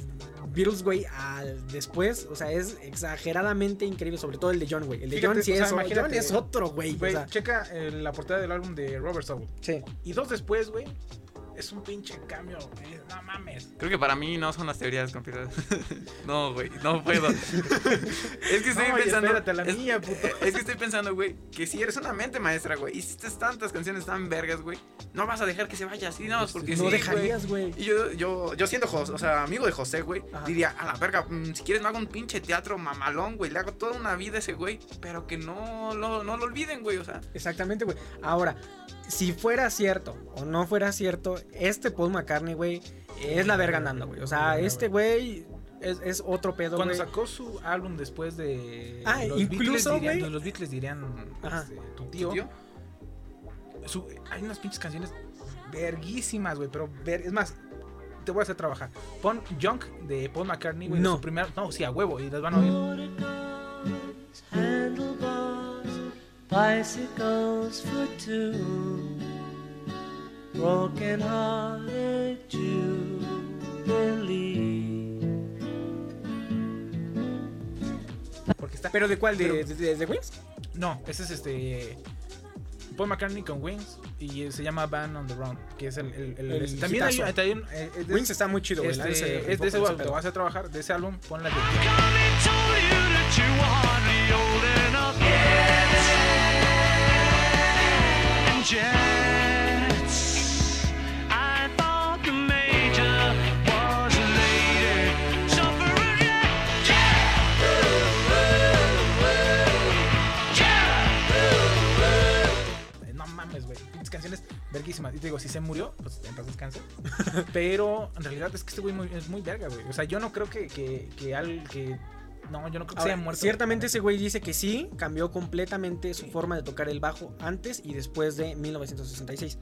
Beatles, güey, al después, o sea, es exageradamente increíble, sobre todo el de John, güey. El de Fíjate, John sí o sea, es, John es otro, güey. o sea, checa eh, la portada del álbum de Robert Soul. Sí. Y dos después, güey, es un pinche cambio. güey, No mames. Creo que para mí no son las teorías conspiradas. *laughs* no, güey, no puedo. *laughs* es que estoy No, y pensando. espérate, la es, mía, puto. es que estoy pensando, güey, que si eres una mente maestra, güey, hiciste tantas canciones tan vergas, güey, no vas a dejar que se vaya así, no, porque no sí, dejarías, güey. Y yo, yo, yo siendo, Jos- o sea, amigo de José, güey, diría, a la verga, mm, si quieres me hago un pinche teatro mamalón, güey, le hago toda una vida a ese güey, pero que no lo, no lo olviden, güey, o sea. Exactamente, güey. Ahora, si fuera cierto o no fuera cierto, este Paul McCartney, güey, es la verga andando, güey. O sea, este güey es, es otro pedo, Cuando sacó su álbum después de. Ah, los incluso, Beatles dirían-. Los Beatles dirían. Ajá. este, tu tío. ¿Tío? su- hay unas pinches canciones verguísimas, güey. Pero ver, es más, te voy a hacer trabajar. Pon Junk de Paul McCartney, güey. No. su primer, no, sí, a huevo. Y las van a oír. handlebars, bicycles for two, broken hearted Jubilee. Porque está. ¿Pero de cuál? ¿De, Pero- de, de- de Wings? No, ese es este. Paul McCartney con Wings y eh, se llama Band on the Run, que es el... el- el- El este, también hay, hitazo. también, eh, es de- Wings está muy chido, güey. este, la neta se es rifó de ese con álbum, te pedo. vas a trabajar de ese álbum, pon la de... I Pinches canciones verguísimas. Y te digo, si se murió, pues en paz descanse. *laughs* Pero en realidad es que este güey muy- es muy verga, güey. O sea, yo no creo que, que, que al que. No, yo no creo que Ahora, haya muerto. Ciertamente ese güey dice que sí, cambió completamente su forma de tocar el bajo antes y después de 1966.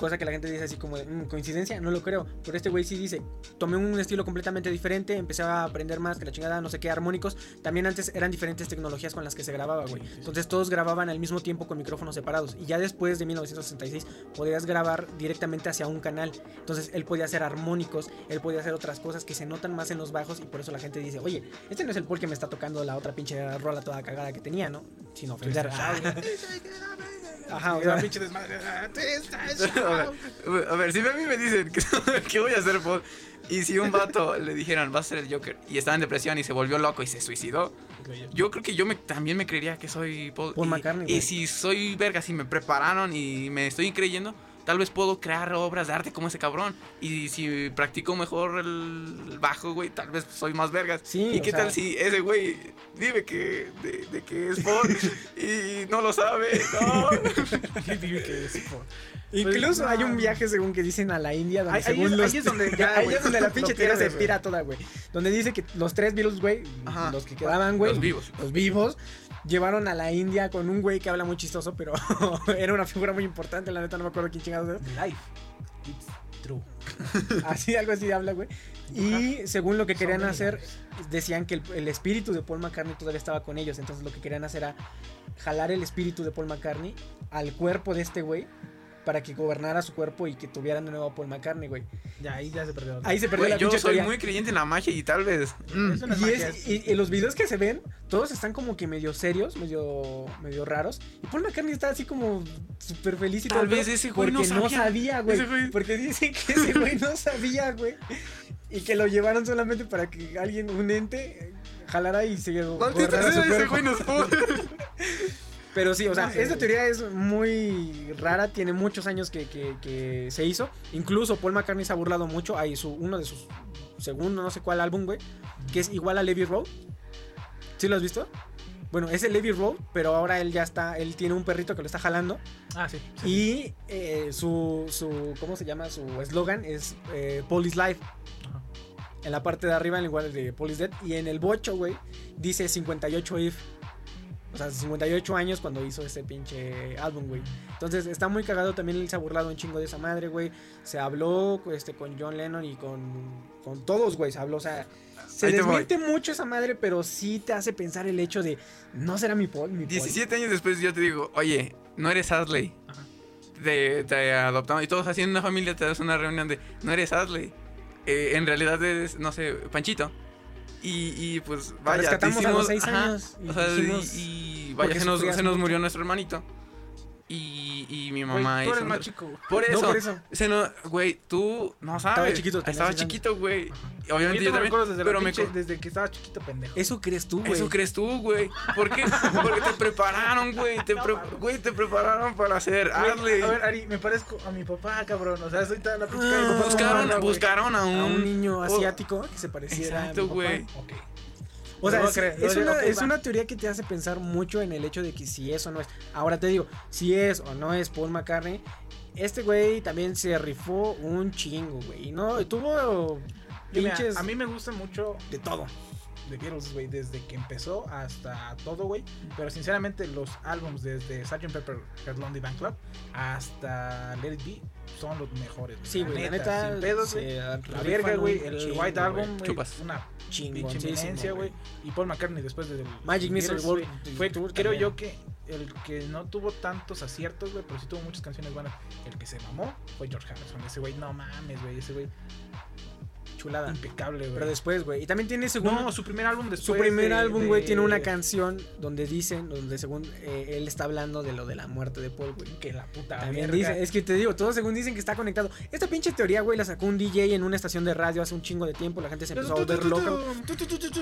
Cosa que la gente dice así como de, "Mm, coincidencia, no lo creo. Pero este güey sí dice, tomé un estilo completamente diferente, empecé a aprender más que la chingada, no sé qué, armónicos. También antes eran diferentes tecnologías con las que se grababa, güey. Entonces todos grababan al mismo tiempo con micrófonos separados. Y ya después de 1966 podías grabar directamente hacia un canal. Entonces él podía hacer armónicos, él podía hacer otras cosas que se notan más en los bajos y por eso la gente dice, oye, este no es el Paul que me está tocando la otra pinche rola toda cagada que tenía, ¿no? Sin ofender. *laughs* Ajá, o sea, pinche desmadre. A, ver, si a mí me dicen que, *laughs* que voy a hacer Paul, y si un vato le dijeran, vas a ser el Joker, y estaba en depresión y se volvió loco y se suicidó, yo creo que yo me, también me creería que soy Paul. Paul y, McCartney, Y si soy verga, si me prepararon y me estoy creyendo, tal vez puedo crear obras de arte como ese cabrón. Y si practico mejor el bajo, güey, tal vez soy más vergas. Sí, ¿Y qué sea- tal si ese güey dime que, de, de que es Paul *laughs* y no lo sabe? No. *laughs* Dime que es por- Incluso Pues, hay un viaje según que dicen a la India donde Ahí- según los ahí es donde *laughs* ya, ahí es donde la pinche tierra se tira toda, güey. Donde dice que los tres Beatles, güey, los que quedaban, güey, Los vivos. los vivos llevaron a la India con un güey que habla muy chistoso, pero *laughs* era una figura muy importante, la neta no me acuerdo quién chingados era. Life. It's true. *laughs* Así, algo así habla, güey. Y según lo que querían hacer, decían que el, el espíritu de Paul McCartney todavía estaba con ellos. Entonces lo que querían hacer era jalar el espíritu de Paul McCartney al cuerpo de este güey para que gobernara su cuerpo y que tuvieran de nuevo a Paul McCartney, güey. Ya, ahí ya se perdió. Ahí se perdió Güey, la yo soy teoría. muy creyente en la magia y tal vez. mm, Es Y, magia, es- y- y los videos que se ven, todos están como que medio serios, medio, medio raros. Y Paul McCartney está así como súper feliz y Tal el vez ese güey no porque sabía. güey. Porque dicen que ese güey no *laughs* sabía, güey. Y que lo llevaron solamente para que alguien, un ente, jalara y se sea, ese güey no Paul. *laughs* Pero sí, o sea, esta teoría es muy rara, tiene muchos años que, que- que se hizo. Incluso Paul McCartney se ha burlado mucho. Hay su, uno de sus segundo, no sé cuál álbum, güey, que es igual a Levy Road. ¿Sí lo has visto? Bueno, es el Levy Road, pero ahora él ya está, él tiene un perrito que lo está jalando. Ah, sí. sí. Y eh, su, su, ¿cómo se llama? Su eslogan es eh, Police Life. Ajá. En la parte de arriba, en igual de Police Dead. Y en el bocho, güey, dice 58 if. O sea, 58 años cuando hizo ese pinche álbum, güey. Entonces está muy cagado. También él se ha burlado un chingo de esa madre, güey. Se habló este, con John Lennon y con, con todos, güey. Se habló, o sea, se Ahí desmiente mucho esa madre, pero sí te hace pensar el hecho de no será mi Paul, mi Paul. 17 años después yo te digo, oye, no eres Adley. Te, te adoptamos y todos así en una familia te das una reunión de, no eres Adley. Eh, en realidad eres, no sé, Panchito. Y, y pues vaya, rescatamos a hicimos, los seis ajá, años y o sea, dijimos, y, y vaya, se nos, se nos murió nuestro hermanito. Y, y mi Güey, mamá tú hizo eres un- más chico, güey. Por No, eso. por eso. Se no, güey, tú no sabes. Estaba chiquito, Estaba chiquito, güey. Obviamente te yo me también. desde, Pero me pinche- co- desde que estaba chiquito, pendejo. Eso crees tú, güey. Eso crees tú, güey. ¿Por qué? Porque te prepararon, güey. Te, pre- güey, te prepararon para hacer Güey, Adley. A ver, Ari, me parezco a mi papá, cabrón. O sea, soy toda la Ah, papá buscaron, güey. buscaron a un, a un niño oh, asiático que se pareciera a mi Exacto, papá. güey. Ok. O sea, es, una, es una teoría que te hace pensar mucho en el hecho de que si es o no es. Ahora te digo, si es o no es Paul McCartney, este güey también se rifó un chingo, güey. Y no, tuvo mira, pinches a mí me gusta mucho de todo. The Beatles, güey, desde que empezó hasta todo, güey. Pero sinceramente, los álbums desde Sgt. Pepper Heart Lonely Band Club hasta Let It Be son los mejores. Sí, güey, la neta, sin pedos, güey. La verga, güey. El chingo, White. Album, güey. Chupas. Una Chingón, pinche güey. Y Paul McCartney después del Magic Missile World Fue, creo también. yo que el que no tuvo tantos aciertos, güey, pero sí tuvo muchas canciones buenas. El que se mamó fue George Harrison. Ese güey, no mames, güey. Ese güey, Chulada. impecable, güey. Pero después, güey. Y también tiene segundo. No, su primer álbum después. Su primer de- álbum, güey, de- tiene una canción donde dicen, donde según eh, él está hablando de lo de la muerte de Paul, güey. Que la puta También verga. dice, es que te digo, todos según dicen que está conectado. Esta pinche teoría, güey, la sacó un DJ en una estación de radio hace un chingo de tiempo. La gente se empezó a volver loca.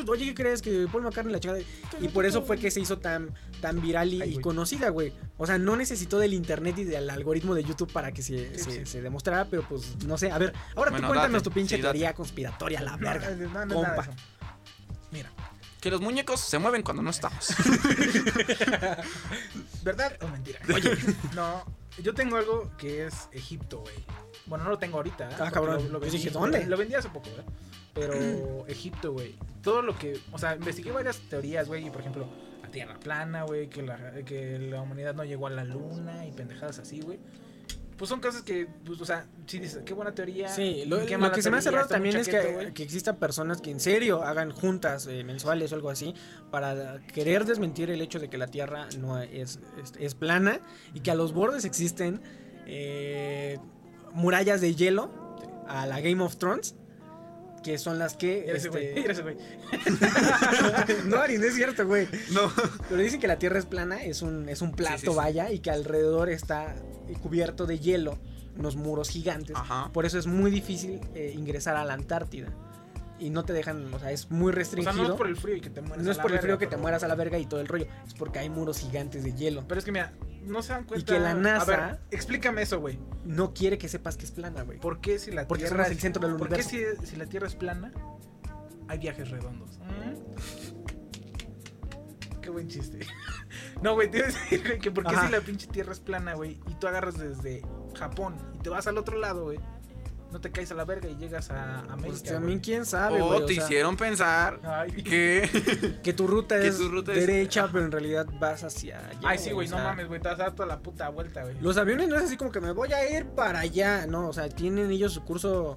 Oye, ¿qué crees? Que Paul McCartney la chingada. Y por eso fue que se hizo tan, tan viral y, Ay, y conocida, güey. O sea, no necesitó del internet y del algoritmo de YouTube para que se, Sí, se, sí. se demostrara, pero pues no sé. A ver, ahora Bueno, tú cuéntanos date, tu pinche sí, teoría conspiratoria, la No, verga. no, no, no, compa. nada de eso. Mira, Que los muñecos se mueven cuando no estamos. *laughs* ¿verdad o mentira? Oye, no, yo tengo algo que es Egipto, güey. Bueno, no lo tengo ahorita. ¿eh? Ah, cabrón. Lo, lo Yo vendí, dije, ¿dónde? Lo vendí hace poco, ¿eh? Pero *clears throat* Egipto, güey. Todo lo que. O sea, investigué varias teorías, güey. Y por ejemplo, la tierra plana, güey. Que la, que la humanidad no llegó a la luna y pendejadas así, güey. Pues son cosas que, pues, o sea, sí dices, qué buena teoría. Sí, lo, qué lo mala que se me hace raro también es que, que existan personas que en serio hagan juntas eh, mensuales o algo así para querer desmentir el hecho de que la Tierra no es, es, es plana y que a los bordes existen eh, murallas de hielo a la Game of Thrones que son las que... Mira ese güey, este- mira ese güey. *laughs* no, Ari, no es cierto, güey. no. Pero dicen que la Tierra es plana, es un, es un plato, sí, sí. vaya, y que alrededor está cubierto de hielo, unos muros gigantes. Ajá. Por eso es muy difícil eh, ingresar a la Antártida. Y no te dejan, o sea, es muy O sea, restringido. no es por el frío y que te mueras. No a es la por el verga, frío que te mueras a la verga y todo el rollo. Es porque hay muros gigantes de hielo. Pero es que mira, no se dan cuenta. que la A NASA- ver, explícame eso, güey. No quiere que sepas que es plana, güey. ¿Por qué si la Porque Tierra es el centro del ¿Por universo. qué si, si la Tierra es plana hay viajes redondos? Qué buen chiste. *laughs* No, güey, te iba a decir, güey, que por qué Ajá. si la pinche Tierra es plana, güey, y tú agarras desde Japón y te vas al otro lado, güey, no te caes a la verga y llegas a América. Pues también güey? quién sabe, O güey. o te sea, hicieron pensar Ay, que. *laughs* que tu ruta que es tu ruta es- derecha, pero en realidad vas hacia allá. Ay, sí, güey, no mames, güey, te vas a dar toda la puta vuelta, güey. Los aviones no es así como que me voy a ir para allá, no, o sea, tienen ellos su curso.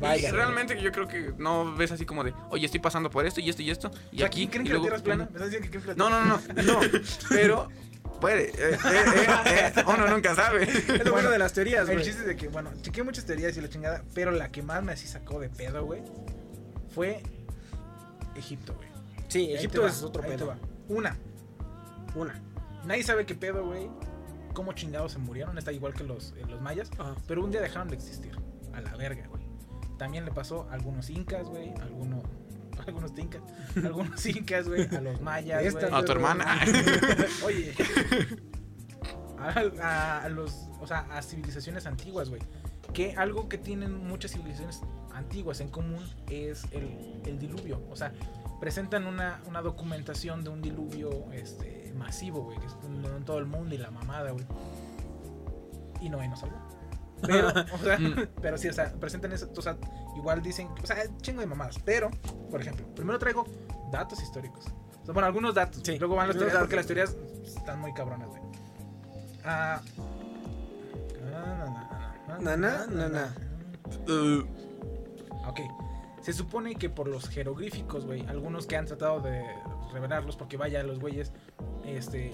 Vaya, y güey. realmente yo creo que no ves así como de, oye, estoy pasando por esto y esto y esto. Y O sea, aquí. ¿Creen y que la Tierra es plana? ¿Me estás diciendo que creen que la No, no, no, no. no. *laughs* Pero. Puede. eh, eh, eh, eh, uno nunca sabe. *laughs* Es lo bueno Bueno, de las teorías, El güey. chiste es de que, bueno, chequé muchas teorías y la chingada, pero la que más me así sacó de pedo, güey, fue Egipto, güey. Sí, Egipto es va, otro pedo. va. Una, Una. nadie sabe qué pedo, güey, cómo chingados se murieron, está igual que los, eh, los mayas, Ajá. pero un día dejaron de existir, a la verga, güey. También le pasó a algunos incas, güey, algunos, *laughs* algunos incas, algunos incas, güey, a los mayas, Esta. A tu hermana. *laughs* Oye, *laughs* a, a- a los, o sea, a civilizaciones antiguas, güey. Que algo que tienen muchas civilizaciones antiguas en común es el, el diluvio. O sea, presentan una, una documentación de un diluvio este, masivo, güey, que es en, en todo el mundo y la mamada, güey. Y no nos salvó. Pero, o sea, Mm. pero sí, o sea, presentan eso, o sea, igual dicen, o sea, chingo de mamadas. Pero, por ejemplo, primero traigo datos históricos. O sea, bueno, algunos datos. Sí, Luego van las teorías porque las datos. teorías están muy cabronas, güey. Ah. Na, na, na, na. Uh, Ok. Se supone que por los jeroglíficos, güey, algunos que han tratado de revelarlos, porque vaya, los güeyes, este,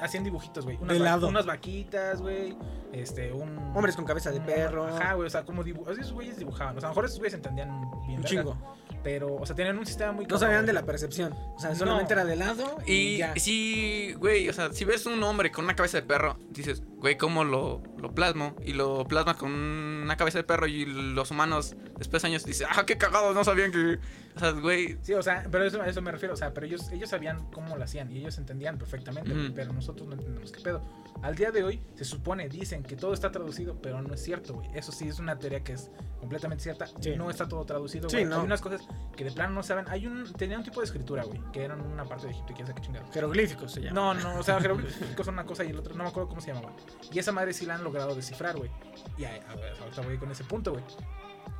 hacían dibujitos, güey. Unas, De va- lado. unas vaquitas, güey, este, un... Hombres con cabeza de perro. Ajá, güey, o sea, como dibu- esos güeyes dibujaban. O sea, a lo mejor esos güeyes entendían bien Un verga, chingo. Pero, o sea, tenían un sistema muy No sabían de la percepción. O sea, No. solamente era de lado y, Y ya. si, güey, o sea, si ves un hombre con una cabeza de perro, dices, güey, ¿cómo lo, lo plasmo? Y lo plasma con una cabeza de perro y los humanos, después de años, dicen, ah, qué cagados, no sabían que... O sea, güey, Sí, o sea, pero eso, a eso me refiero, o sea, pero ellos, ellos sabían cómo lo hacían y ellos entendían perfectamente, pero nosotros no entendemos qué pedo. Al día de hoy se supone, dicen que todo está traducido, pero no es cierto, güey. Eso sí es una teoría que es completamente cierta. Sí. No está todo traducido, Sí, güey. no. Hay unas cosas que de plano no saben. Hay un, tenía un tipo de escritura, güey, que eran una parte de Egipto y quién sabe qué chingado. Jeroglíficos se llama. No, no, o sea, jeroglíficos son una cosa y el otro, no me acuerdo cómo se llamaba. Y esa madre sí la han logrado descifrar, güey. Y a, ahorita voy con ese punto, güey.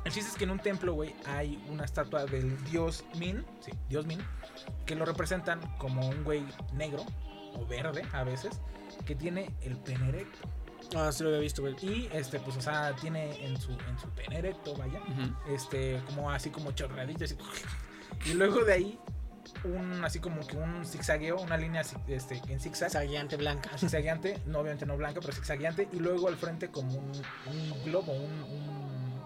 El chiste es que en un templo, güey, hay una estatua del dios Min, sí, dios Min, que lo representan como un güey negro o verde a veces, que tiene el pene erecto. Ah, sí lo había visto, güey. Y este, pues, o sea, tiene en su, en su pene erecto, vaya, este, como así como chorradito, así. *laughs* Y luego de ahí, un, así como que un zigzagueo, una línea así, este, en zigzag Zagueante blanca. zigzagueante, no obviamente no blanca, pero zigzagueante, y luego al frente como un, un globo, un, un-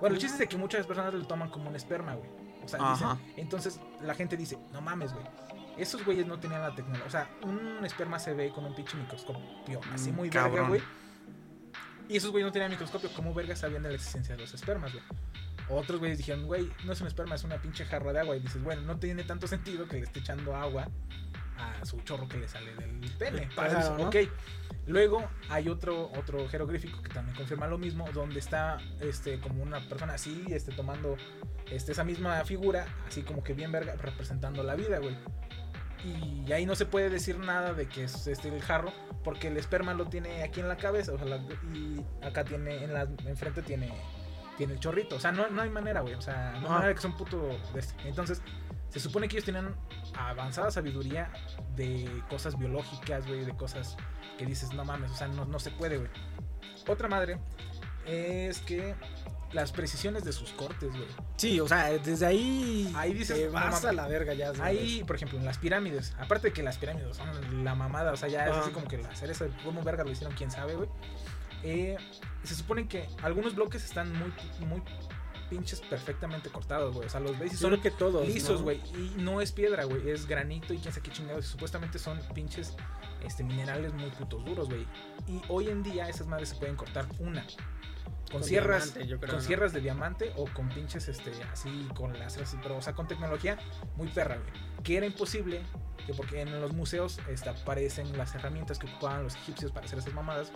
Bueno, el chiste es de que muchas personas lo toman como un esperma, güey. O sea, dicen- entonces la gente dice, no mames, güey. Esos güeyes no tenían la tecnología. O sea, un esperma se ve con un pinche microscopio, así Mm, muy verga, güey. Y esos güeyes no tenían microscopio, ¿cómo verga sabían de la existencia de los espermas, güey? Otros güeyes dijeron, güey, no es un esperma, es una pinche jarra de agua. Y dices, bueno, no tiene tanto sentido que le esté echando agua a su chorro que le sale del pene. Entonces, ¿no? Ok. Luego hay otro, otro jeroglífico que también confirma lo mismo, donde está este, como una persona así, este, tomando este, esa misma figura, así como que bien verga, representando la vida, güey. Y ahí no se puede decir nada de que es este el jarro, porque el esperma lo tiene aquí en la cabeza, o sea, la- y acá tiene, en la enfrente tiene, tiene el chorrito. O sea, no, no hay manera, güey. O sea, no hay manera que sea un puto. de este. Entonces, se supone que ellos tenían avanzada sabiduría de cosas biológicas, güey, de cosas que dices, no mames, o sea, no, no se puede, güey. Otra madre es que las precisiones de sus cortes, güey. Sí, o sea, desde ahí. Ahí dices, te vas mames. a la verga ya. Ahí, por ejemplo, en las pirámides, aparte de que las pirámides son la mamada, o sea, ya es así como que la cereza, cómo verga lo hicieron, quién sabe, güey. Eh, se supone que algunos bloques están muy, muy pinches perfectamente cortados, güey. O sea, los ves y son creo que todos. lisos, ¿no? güey. Y no es piedra, güey. Es granito y quién sabe qué chingados. Supuestamente son pinches este, minerales muy putos duros, güey. Y hoy en día esas madres se pueden cortar una. Con, Con sierras, diamante, con ¿no? sierras de diamante o con pinches este así con láser así, pero o sea con tecnología muy perra, güey. Que era imposible, que porque en los museos este, aparecen las herramientas que ocupaban los egipcios para hacer esas mamadas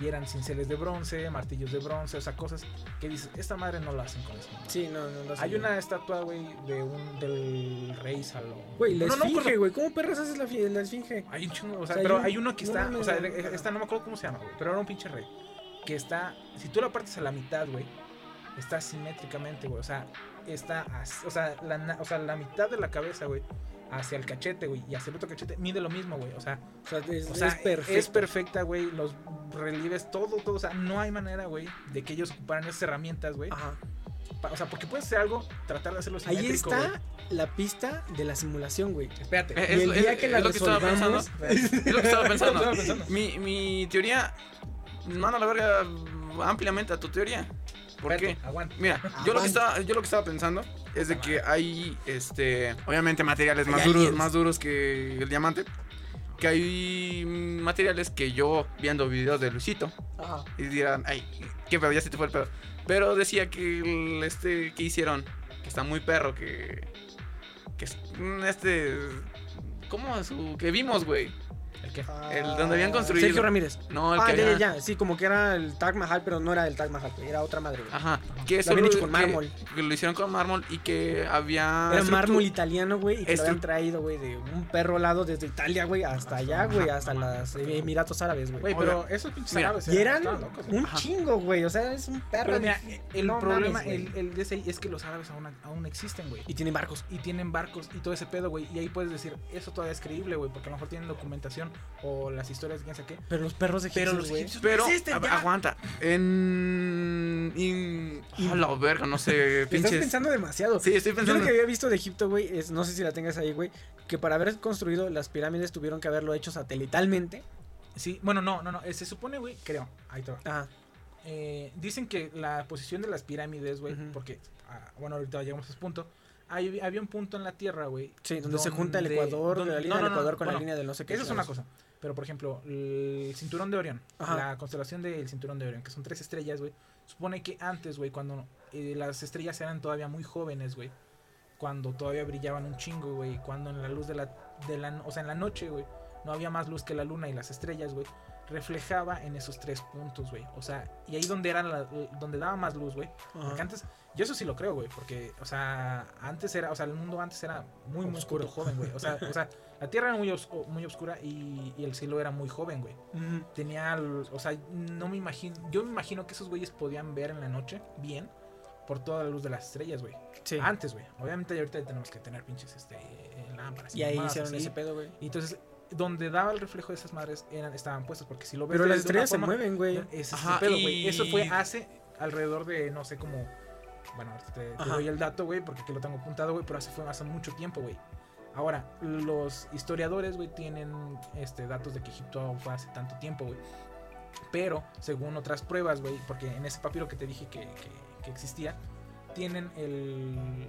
y eran cinceles de bronce, martillos de bronce, o sea, cosas que dices, esta madre no la hacen con eso. Sí, no, no. no Hay sé. una estatua, güey, de un del rey Salomón. Güey, la No, no esfinge, güey. ¿Cómo perras haces la, la esfinge? Hay un chingo, o sea, O sea, pero hay un- hay uno que no está, mames, o sea, esta no me acuerdo cómo se llama, güey, pero era un pinche rey. Que está, si tú la partes a la mitad, güey, está simétricamente, güey, o sea, está, o sea, la, o sea, la mitad de la cabeza, güey, hacia el cachete, güey, y hacia el otro cachete, mide lo mismo, güey, o sea, O sea, es, o sea, es perfecta, güey, los relieves, todo, todo, o sea, no hay manera, güey, de que ellos ocuparan esas herramientas, güey, Ajá. pa- o sea, porque puedes hacer algo, tratar de hacerlo Ahí está la pista de la simulación, güey. Espérate. Eh, Y el es- día es- que la es lo que estaba pensando. Es lo que estaba pensando. Estaba pensando. Mi, mi teoría manda la verga ampliamente a tu teoría. ¿Por qué? Aguanta. Mira, yo lo que estaba, yo lo que estaba pensando es de que hay este obviamente materiales más duros, más duros que el diamante. Que hay materiales que yo viendo videos de Luisito y dirán, ay, qué pedo, ya se te fue el pedo. Pero decía que el, este que hicieron que está muy perro, que. que mm, este. ¿Cómo su. que vimos, güey? ¿El qué? El donde habían construido. Sergio Ramírez. No, el ah, que ya, había- ya, ya. Sí, como que era el Taj Mahal, pero no era el Taj Mahal, era otra madre, güey. Ajá. Que Lo eso habían lo- hecho con mármol. Que lo hicieron con mármol y que había. Era mármol italiano, güey, y que lo habían traído, güey, de un perro lado desde Italia, güey, hasta allá, güey, hasta los Emiratos Árabes, güey. Güey, pero esos pinches Mira, árabes Y eran locos, un chingo, güey, o sea, es un perro. Mira, el no problema, mames, güey. el, el de ese es que los árabes aún, aún existen, güey. Y tienen barcos. Y tienen barcos y todo ese pedo, güey. Y ahí puedes decir, eso todavía es creíble, güey. Porque a lo mejor tienen documentación o las historias de quién sabe qué. Pero los perros Pero egipcios, los güey. egipcios Pero, no existen, a- ya. aguanta. En. in- a la verga, no sé. Estás Pinches. pensando demasiado. Sí, estoy Yo pensando. lo que había visto de Egipto, güey, es, no sé si la tengas ahí, güey, que para haber construido las pirámides tuvieron que haberlo hecho satelitalmente. Sí, bueno, no, no, no. eh, Se supone, güey, creo. Ahí te va. Ajá. Eh, dicen que la posición de las pirámides, güey, porque, ah, bueno, ahorita llegamos a ese punto. Hay- había un punto en la Tierra, güey. Sí, donde se junta el Ecuador, donde- la línea no, del no, no, Ecuador con la línea del no sé qué. Eso es una cosa. Pero, por ejemplo, el cinturón de Orión, Ajá. la constelación del cinturón de Orión, que son tres estrellas, güey. Supone que antes, güey, cuando eh, las estrellas eran todavía muy jóvenes, güey. Cuando todavía brillaban un chingo, güey. Cuando en la luz de la, de la. O sea, en la noche, güey. No había más luz que la luna y las estrellas, güey. Reflejaba en esos tres puntos, güey. O sea, y ahí donde era la- donde daba más luz, güey. Porque antes, yo eso sí lo creo, güey. Porque, o sea, antes era, o sea, el mundo antes era muy, muy Oscuro. joven, güey. O sea, o sea, la tierra era muy, os- muy oscura y, y el cielo era muy joven, güey. Tenía, o sea, no me imagino, yo me imagino que esos güeyes podían ver en la noche bien por toda la luz de las estrellas, güey. Sí. Antes, güey. Obviamente ahorita tenemos que tener pinches este lámparas. Y ahí mamadas hicieron así. ese pedo, güey. Y entonces donde daba el reflejo de esas madres eran estaban puestas porque si lo ves Pero las estrellas se forma- mueven, güey. ese es Ajá, el pedo, güey. y- Eso fue hace alrededor de no sé cómo bueno, ahorita te, te doy el dato, güey, porque aquí lo tengo apuntado, güey, pero hace fue hace mucho tiempo, güey. Ahora, los historiadores, güey, tienen este datos de que Egipto fue hace tanto tiempo, güey. Pero, según otras pruebas, güey, porque en ese papiro que te dije que, que- que existía, tienen el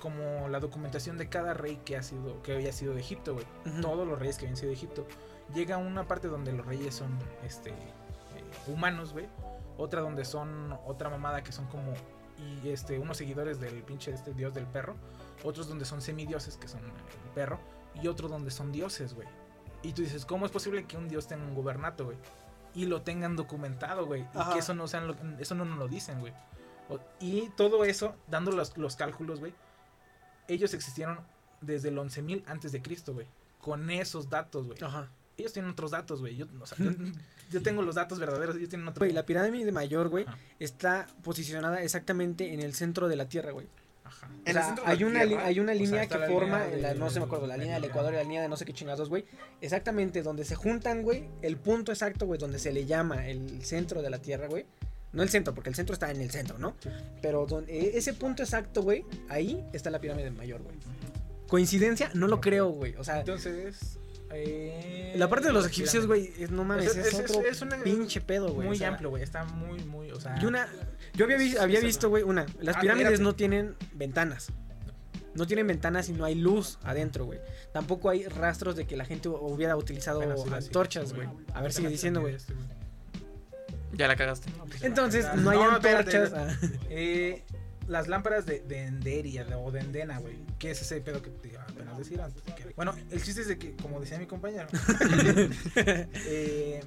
como la documentación de cada rey que ha sido que había sido de Egipto, güey. Todos los reyes que habían sido de Egipto. Llega una parte donde los reyes son este eh, humanos, güey. Otra donde son otra mamada que son como y este unos seguidores del pinche este dios del perro. Otros donde son semidioses que son el perro y otros donde son dioses, güey. Y tú dices, ¿cómo es posible que un dios tenga un gobernato, güey? Y lo tengan documentado, güey. Y que eso no sean lo- eso no nos lo dicen, güey. Y todo eso, dando los, los cálculos, güey, ellos existieron desde el 11.000 antes de Cristo, güey. Con esos datos, güey. Ajá. Ellos tienen otros datos, güey. Yo, o sea, yo, yo tengo los datos verdaderos, ellos tienen otros. Güey, la pirámide mayor, güey, está posicionada exactamente en el centro de la Tierra, güey. Ajá. O sea, de hay una, Tierra, hay una o sea, línea que la forma, línea la- de- no se me acuerdo, la la línea del Ecuador y la línea de no sé qué chingados, güey. Exactamente donde se juntan, güey, el punto exacto, güey, donde se le llama el centro de la Tierra, güey. No el centro, porque el centro está en el centro, ¿no? Pero donde, ese punto exacto, güey, ahí está la pirámide mayor, güey. ¿Coincidencia? No lo creo, güey. O sea, Entonces. eh, la parte de los egipcios, güey, no mames, Es- es, es- es- otro es una- pinche pedo, güey. Muy o sea, amplio, güey. Está muy, muy. O sea. Y una, yo había, vi- había visto, güey, una. Las Ah, pirámides no tienen ventanas. No tienen ventanas y no hay luz adentro, güey. Tampoco hay rastros de que la gente hu- hubiera utilizado antorchas, güey. A ver, sigue diciendo, güey. Ya la cagaste. No, pues, Entonces, no hay espérate. antorchas. Eh, las lámparas de, de Enderia de- o de Endena, güey. ¿Qué es ese pedo que te iba a apenas decir antes? Bueno, el chiste es de que, como decía mi compañero, *laughs* *laughs* eh,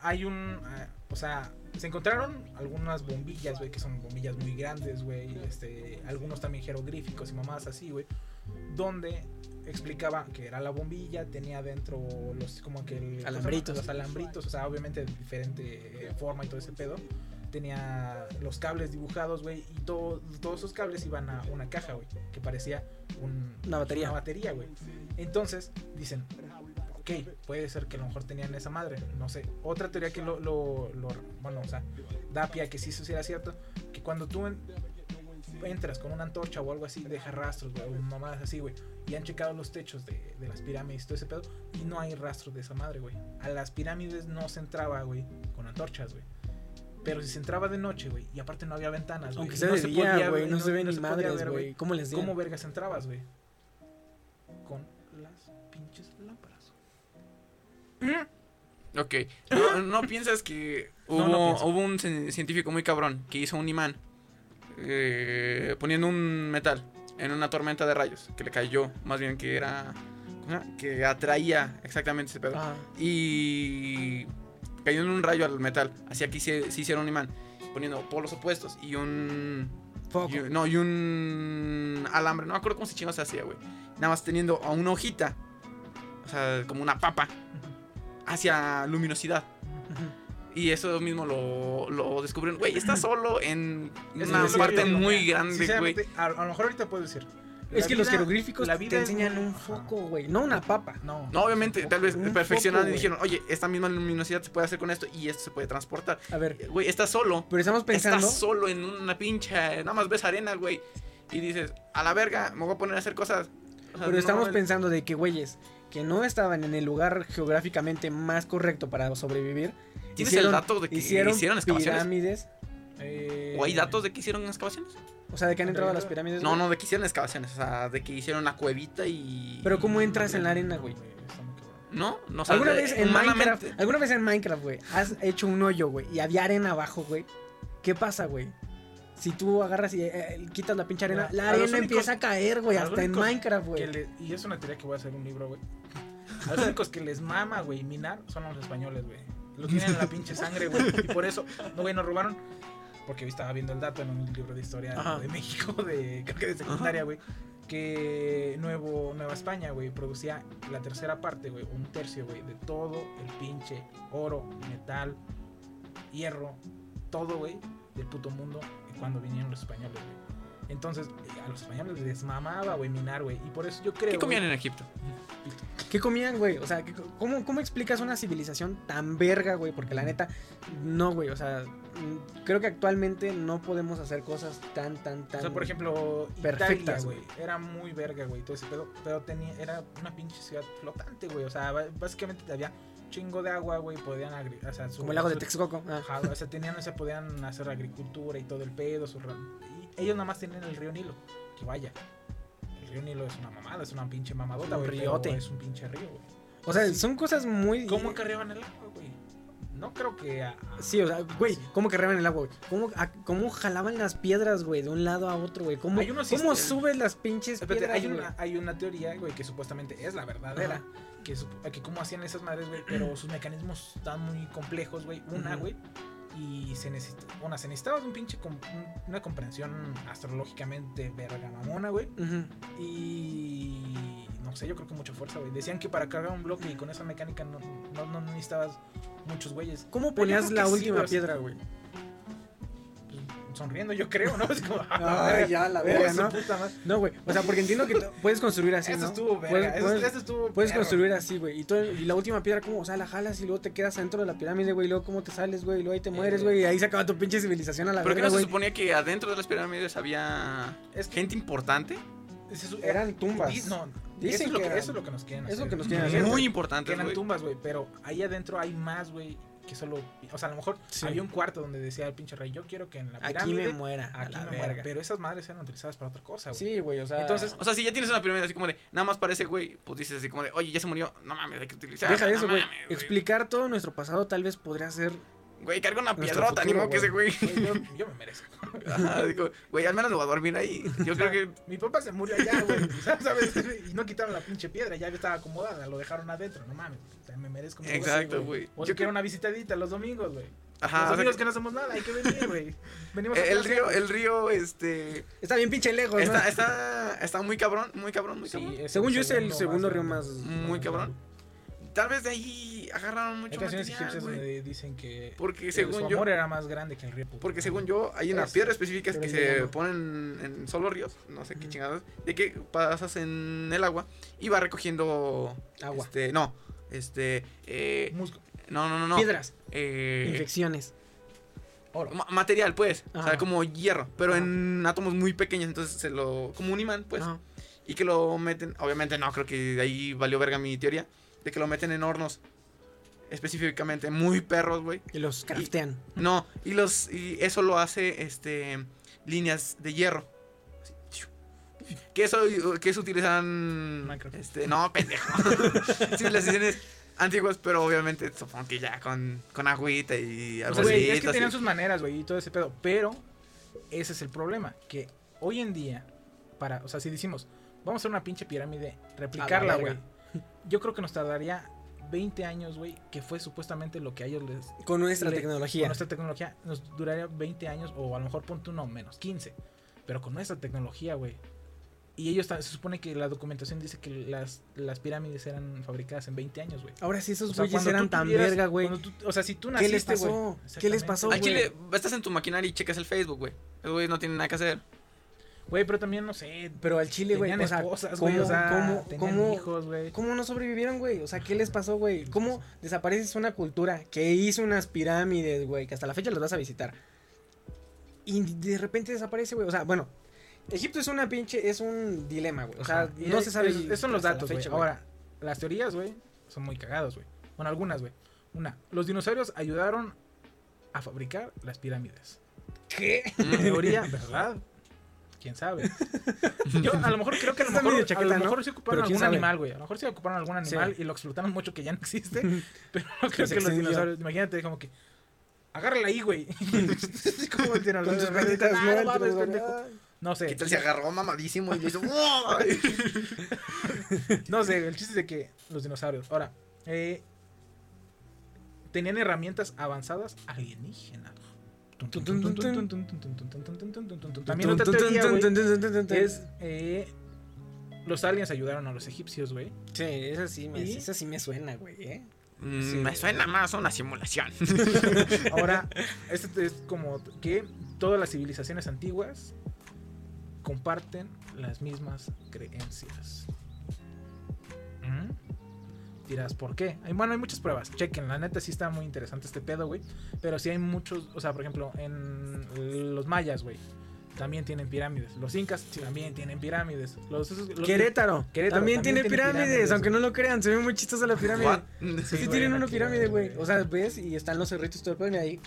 hay un. ah, o sea, se encontraron algunas bombillas, güey, que son bombillas muy grandes, güey. Este, algunos también jeroglíficos y mamadas así, güey. Donde explicaba que era la bombilla, tenía dentro los como que el- Alambritos. los alambritos, o sea, obviamente de diferente forma y todo ese pedo. Tenía los cables dibujados, güey, y todo- todos esos cables iban a una caja, güey, que parecía un- Una batería. Una batería, güey. Entonces, dicen, ok, puede ser que a lo mejor tenían esa madre, no sé. Otra teoría que lo, lo, lo- bueno, o sea, da pie a que sí eso sí era cierto, que cuando tú en- entras con una antorcha o algo así, deja rastros, güey, o mamadas así, güey. Y han checado los techos de, de las pirámides y todo ese pedo, y no hay rastros de esa madre, güey. A las pirámides no se entraba, güey, con antorchas, güey. Pero si se entraba de noche, güey, y aparte no había ventanas, güey. Aunque y sea no de se día, podía güey. No se ven ni se podía madres, ver, güey. ¿Cómo les digo? ¿Cómo vergas entrabas, güey? Con las pinches lámparas. Ok. No, ¿no piensas que hubo, *laughs* No, no un cien- científico muy cabrón que hizo un imán eh, poniendo un metal en una tormenta de rayos que le cayó, más bien que era que atraía exactamente ese pedo. Ah, Y cayó en un rayo al metal, hacía que se, se hiciera un imán, poniendo polos opuestos y un y no, y un alambre, no me acuerdo cómo se chingos se hacía, güey. Nada más teniendo a una hojita, o sea, como una papa, hacia luminosidad. Y eso mismo lo, lo descubrieron. Güey, está solo en Es una parte muy grande, güey. A, a lo mejor ahorita puedo decir. Es la que los jeroglíficos la te vida enseñan un foco, güey, no una papa. No. No, obviamente, tal vez perfeccionaron y dijeron, oye, esta misma luminosidad se puede hacer con esto y esto se puede transportar. A ver, Güey, estás solo. pero estamos pensando. Estás solo en una pincha, nada más ves arena, güey. Y dices, a la verga, me voy a poner a hacer cosas. O sea, Pero estamos no, pensando de que güeyes que no estaban en el lugar geográficamente más correcto para sobrevivir. ¿Tienes el dato de que hicieron hicieron excavaciones? pirámides. Eh, ¿O hay datos de que hicieron excavaciones? O sea, de que han entrado a las pirámides. No, güey. no, de que hicieron excavaciones, o sea, de que hicieron una cuevita y... Pero ¿cómo entras en la arena, güey? ¿No? no sea, ¿Alguna vez en humanamente- Minecraft, alguna vez en Minecraft, güey, has hecho un hoyo, güey, y había arena abajo, güey? ¿Qué pasa, güey? Si tú agarras y eh, quitas la pinche arena, la arena únicos- empieza a caer, güey, hasta en Minecraft, güey. le- y es una teoría que voy a hacer un libro, güey. Los únicos que les mama, güey, minar son los españoles, güey. Lo tienen en la pinche sangre, güey. Y por eso, no, güey, nos robaron. Porque estaba viendo el dato en un libro de historia Ajá. de México, *laughs* de, creo que de secundaria, güey. Que Nuevo, Nueva España, güey, producía la tercera parte, güey, un tercio, güey, de todo el pinche oro, metal, hierro, todo, güey, del puto mundo cuando vinieron los españoles, güey. Entonces, a los españoles les mamaba, güey, minar, güey. Y por eso yo creo. ¿Qué comían güey, en Egipto? ¿Qué comían, güey? O sea, ¿qué- ¿cómo, ¿cómo explicas una civilización tan verga, güey? Porque la neta, no, güey. O sea, mm, creo que actualmente no podemos hacer cosas tan, tan, tan. O sea, por ejemplo, perfectas, Italia, güey. Era muy verga, güey, todo ese pedo. Pero tenía, era una pinche ciudad flotante, güey. O sea, básicamente había chingo de agua, güey. Podían o sea, su- Como el lago de Texcoco. ah. O sea, tenían, o sea, podían hacer agricultura y todo el pedo. su ellos nada más tenían el río Nilo. Que vaya. El río Nilo es una mamada, es una pinche mamadota, güey. riote. Es un pinche río, güey. O sea, son cosas muy. ¿Cómo acarreaban el agua, güey? No creo que. a- Sí, o sea, güey, ¿cómo cargaban el agua, güey? ¿Cómo, a- ¿Cómo jalaban las piedras, güey, de un lado a otro, güey? ¿Cómo, ¿cómo subes las pinches Espérate, piedras, hay, güey? una, hay una teoría, güey, que supuestamente es la verdadera. Ajá. Que, que cómo hacían esas madres, güey, pero *clears throat* sus mecanismos están muy complejos, güey. Una, Ujú. güey. Y se necesita, una, se necesitaba de un pinche, una comprensión astrológicamente verga mamona, güey. Y no sé, yo creo que mucha fuerza, güey. Decían que para cargar un bloque y con esa mecánica no, no, no necesitabas muchos güeyes. ¿Cómo ponías la sí, última piedra, güey? Sonriendo, yo creo, ¿no? Es como, *laughs* Ay, ya, la verga, ¿no? puta madre. No, güey. O sea, porque entiendo que puedes construir así, Eso ¿no? estuvo verga, Puedes, eso- puedes- eso estuvo puedes perro. construir así, güey. Y, tú- y la última piedra, ¿cómo? O sea, la jalas y luego te quedas adentro de la pirámide, güey. Y luego, ¿cómo te sales, güey? Y luego ahí te mueres, güey. Y ahí se acaba tu pinche civilización a la ¿Pero qué verga, no se suponía que adentro de las pirámides había gente importante? Es eso- Eran tumbas. No, Dicen eso, es lo que que, eran- eso es lo que nos quieren eso es lo hacer. que nos quieren Que hacer. Muy importantes, Que eran tumbas, güey, pero ahí adentro hay más, güey, que solo... O sea, a lo mejor Sí. había un cuarto donde decía el pinche rey, yo quiero que en la Aquí pirámide... me muera, Aquí me muera. Pero esas madres eran utilizadas para otra cosa, güey. Sí, güey, o sea. Entonces, O sea, si ya tienes una pirámide así como de, nada más parece, güey, pues dices así como de, oye, ya se murió, no mames, hay que utilizar. Deja eso, güey. mames, Explicar todo nuestro pasado tal vez podría ser. Güey, carga una piedrota, ni modo que ese güey. yo, yo me merezco. Ajá, digo, Güey, al menos lo va a dormir ahí. Yo creo que. Mi papá se murió allá, güey. ¿Sabes? Y no quitaron la pinche piedra, ya estaba acomodada, lo dejaron adentro, no mames. O sea, me merezco. mi Exacto, güey. O Yo quiero una visitadita los domingos, güey. Ajá, los o sea domingos que- no hacemos nada, hay que venir, güey. Venimos a El clase, río, el río, este. Está bien pinche lejos, ¿no? Está, está, está muy cabrón, muy cabrón, muy Sí, cabrón. Según yo, es el segundo más río más. Muy cabrón. Tal vez de ahí agarraron Hay mucho canciones material, egipcias donde dicen que, Porque que según su yo- amor era más grande que el río. Porque según yo, hay unas Es- piedras específicas pero que se ponen en solo ríos, no sé qué chingados, de que pasas en el agua y va recogiendo Agua. Este, no, este, eh, Musgo. no, no, no, no. Piedras. Eh, Infecciones. ma- material, pues, o sea, como hierro, pero Ajá. en átomos muy pequeños, entonces se lo, como un imán, pues, Ajá. y que lo meten, obviamente no, creo que de ahí valió verga mi teoría, de que lo meten en hornos, específicamente muy perros, güey. Y los craftean. No, y los y eso lo hace este líneas de hierro. Así. Que eso que eso utilizan Minecraft. este, no, pendejo. *laughs* Civilizaciones antiguas, pero obviamente supongo que ya con con agüita y O algo sea, güey, es que así. tenían sus maneras, güey, y todo ese pedo. Pero Ese es el problema, que hoy en día, para, o sea, si decimos, vamos a hacer una pinche pirámide, replicarla, güey. Yo creo que nos tardaría 20 años, güey, que fue supuestamente lo que a ellos les... Con nuestra le- tecnología. Con nuestra tecnología nos duraría 20 años, o a lo mejor ponte uno menos, 15. Pero con nuestra tecnología, güey. Y ellos, se supone que la documentación dice que las, las pirámides eran fabricadas en 20 años, güey. Ahora sí, esos O sea, güeyes eran tan tuvieras- verga, güey. O sea, si tú ¿Qué naciste, les pasó? ¿Qué les pasó, Al güey? chile, estás en tu maquinaria y checas el Facebook, güey. Esos güeyes no tienen nada que hacer. Güey, pero también, no sé, Pero al chile, güey, tenían o sea, esposas, ¿cómo, güey, o sea, cómo, cómo- hijos, güey. ¿Cómo no sobrevivieron, güey? O sea, ¿qué les pasó, güey? ¿Cómo desapareces una cultura que hizo unas pirámides, güey, que hasta la fecha las vas a visitar? Y de repente desaparece, güey. O sea, bueno, Egipto es una pinche, es un dilema, güey. O sea, Ajá. No se sabe. es- Esos son los datos, güey. Ahora, las teorías, güey, son muy cagados, güey. Bueno, algunas, güey. Una, los dinosaurios ayudaron a fabricar las pirámides. ¿Qué? Teoría, *laughs* ¿verdad? ¿Quién sabe? *laughs* Yo a lo mejor creo que a lo mejor, medio a lo ¿no? mejor sí ocuparon Pero algún sabe. animal, güey. A lo mejor sí ocuparon algún Sí. animal y lo explotaron mucho que ya no existe. *laughs* pero no creo se que los dinosaurios. Imagínate, como que. Agárrala ahí, güey. *laughs* el dinosaurio, Con tus patitas, ¿no? no pendejo. No sé. ¿Qué tal se agarró mamadísimo y le hizo... No sé, el chiste es de que los dinosaurios. Ahora, eh, tenían herramientas avanzadas alienígenas. También otra teoría, es eh, los aliens ayudaron a los egipcios, güey. Sí, esa sí me, ¿Y? esa sí me suena, güey, ¿eh? Mm, Sí. Me suena más a una simulación. *laughs* Ahora, *laughs* este es como que todas las civilizaciones antiguas comparten las mismas creencias. ¿Mm? Dirás, ¿por qué? Bueno, hay muchas pruebas. Chequen, la neta sí está muy interesante este pedo, güey. Pero sí hay muchos, o sea, por ejemplo, en los mayas, güey. También tienen pirámides. Los incas también tienen pirámides. Los, esos- los- Querétaro, Querétaro también, tiene pirámides, aunque no lo crean, se ve muy chistosa la pirámide. *laughs* Sí, güey, tienen una pirámide, güey. O sea, ves y están los cerritos y todo el pedo y ahí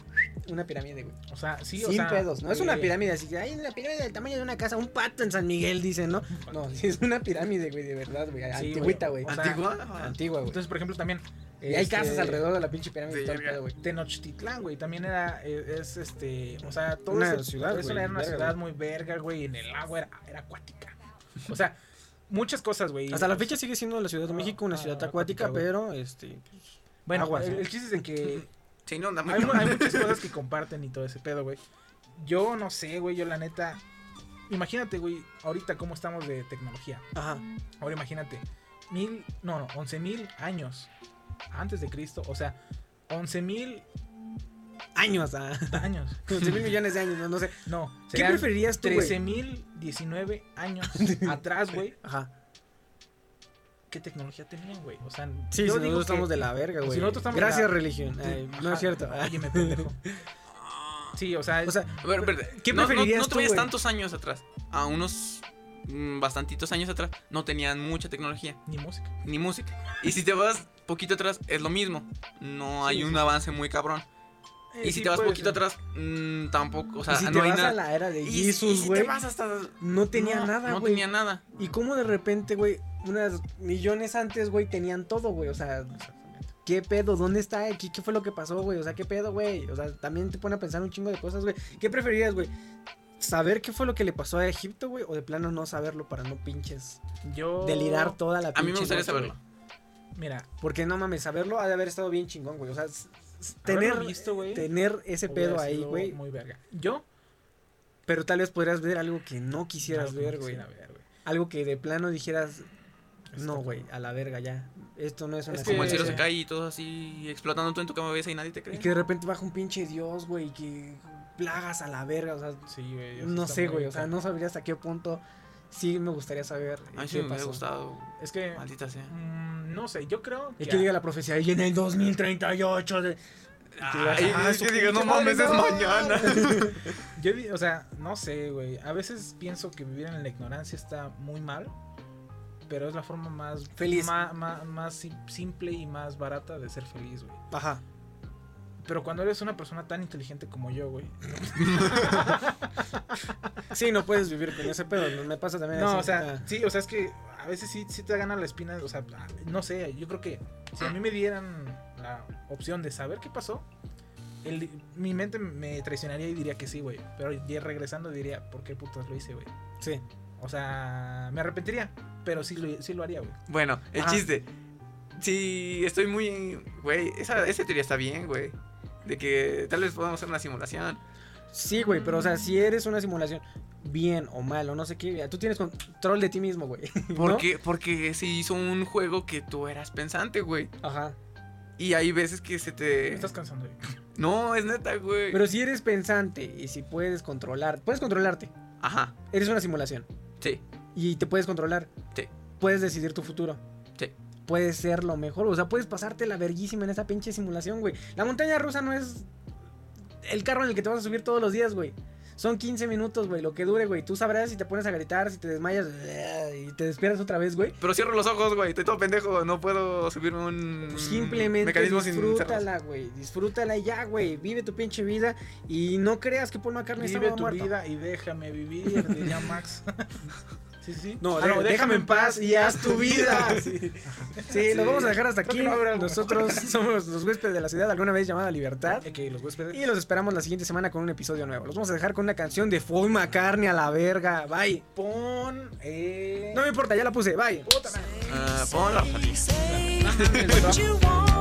una pirámide, güey. O sea, sí, o Sin sea, pedos, no es una eh, pirámide así que hay una pirámide del tamaño de una casa, un pato en San Miguel, dicen, ¿no? *laughs* No, sí *laughs* es una pirámide, güey, de verdad, güey. Sí, Antigüita, güey. o sea, ¿Antigua? Antigua, güey. Entonces, por ejemplo, también. Y hay este, casas alrededor de la pinche pirámide y todo el verga. pedo, güey. Tenochtitlán, güey, también era, eh, es este, o sea, todo Una ese- ciudad, eso era una verga, ciudad muy verga, güey, en el agua era, era acuática. O sea, muchas cosas, güey. Hasta la fecha sigue siendo la Ciudad de México una Ah, ciudad acuática, acuática, pero, este, pues, Bueno, aguas, el, chiste es de que *laughs* Sí, no, hay, hay muchas cosas que comparten y todo ese pedo, güey. Yo no sé, güey, yo la neta, imagínate, güey, ahorita cómo estamos de tecnología. Ajá. Ahora imagínate, mil, no, no, once mil años antes de Cristo, o sea, once mil Años, ah. años. *laughs* 11 mil millones de años, no, no sé. No, ¿Qué preferirías tú, güey? 13 mil 19 años *laughs* atrás, güey. Ajá. ¿Qué tecnología tenían, güey? O sea, Sí, yo si digo nosotros que- estamos de la verga, si güey. nosotros estamos de Gracias, la- religión. Ay, no Ajá, es cierto. Óyeme, pendejo. *laughs* Sí, o sea, O sea, A ver. ¿Qué no, no- preferirías no, te tú, vayas tantos años atrás. A unos mm, bastantitos años atrás no tenían mucha tecnología, ni música. ni música. Y si te vas poquito atrás, es lo mismo. No hay Sí, un sí. avance muy cabrón. Eh, y si sí, te vas poquito ser. atrás, mm, tampoco. O sea, y si no te hay vas nada. a la era de Y Jesus, güey, hasta. no tenía no, nada, No güey. tenía nada. Y cómo de repente, güey, unas millones antes, güey, tenían todo, güey. O sea, ¿qué pedo? ¿Dónde está? ¿Qué, qué fue lo que pasó, güey? O sea, ¿qué pedo, güey? O sea, también te pone a pensar un chingo de cosas, güey. ¿Qué preferirías, güey? ¿Saber qué fue lo que le pasó a Egipto, güey? ¿O de plano no saberlo para no pinches Yo. delirar toda la A mí me gustaría noche, saberlo. Mira, Porque no mames, saberlo ha de haber estado bien chingón, güey. O sea, tener, visto, güey, tener ese pedo ahí, güey. Muy verga. Yo. Pero tal vez podrías ver algo que no quisieras ver, güey. quisiera ver, güey. Algo que de plano dijeras, no, güey, a la verga ya. Esto no es una Es Como el cielo se simulación". cae y todo así explotando tú en tu cabeza y nadie te cree. Y que de repente baja un pinche dios, güey, y que plagas a la verga, o sea, Sí, güey. no sé, güey, o sea, no sabría hasta qué punto sí me gustaría saber A mí sí me hubiera gustado. Es que. Maldita sea. mm, no sé, yo creo Y que. que diga la profecía, y en el 2038 de... Ay, Ah, es su que diga, no mames, es mañana. *laughs* Yo, o sea, no sé, güey. A veces pienso que vivir en la ignorancia está muy mal. Pero es la forma más Feliz. ma- ma- más sim- simple y más barata de ser feliz, güey. Ajá. Pero cuando eres una persona tan inteligente como yo, güey. *laughs* Sí, no puedes vivir con ese pedo, me pasa también No, así. o sea, Ah. sí, o sea, es que a veces sí, sí te gana la espina. O sea, no sé, yo creo que si a mí me dieran la opción de saber qué pasó, el- mi mente me traicionaría y diría que sí, güey. Pero ya regresando diría, ¿por qué putas lo hice, güey? Sí. O sea, me arrepentiría, pero sí lo, sí lo haría, güey. Bueno, el Ajá. chiste. Sí, estoy muy. Güey, esa, esa teoría está bien, güey. De que tal vez podamos hacer una simulación. Sí, güey, pero o sea, si eres una simulación, bien o mal o no sé qué, tú tienes control de ti mismo, güey. *laughs* ¿no? Porque, porque se hizo un juego que tú eras pensante, güey. Ajá. Y hay veces que se Me te. estás cansando, güey. No, es neta, güey. Pero si eres pensante y si puedes controlar, puedes controlarte. Ajá, Eres una simulación sí, y te puedes controlar. Sí. Puedes decidir tu futuro. sí. Puedes ser lo mejor, o sea, puedes pasarte la verguísima en esa pinche simulación, güey. La montaña rusa no es el carro en el que te vas a subir todos los días, güey. Son 15 minutos, güey, lo que dure, güey. Tú sabrás si te pones a gritar, si te desmayas y te despiertas otra vez, güey. Pero cierro los ojos, güey. Estoy todo pendejo. No puedo subirme un. Pues simplemente mecanismo sin cerrar. disfrútala, güey. Disfrútala y ya, güey. Vive tu pinche vida y no creas que Paul McCartney Vive estaba tu muerto. vida y déjame vivir, diría Max. *laughs* sí, sí. No, Ah, de- déjame en paz y haz tu vida. *laughs* sí. Sí, lo vamos a dejar hasta aquí. no Nosotros *laughs* somos los huéspedes de la ciudad, alguna vez llamada Libertad. Ok, los huéspedes. Y los esperamos la siguiente semana con un episodio nuevo. Los vamos a dejar con una canción de Paul McCartney a la verga. Bye. Pon. Eh... No me importa, ya la puse. Bye. What you want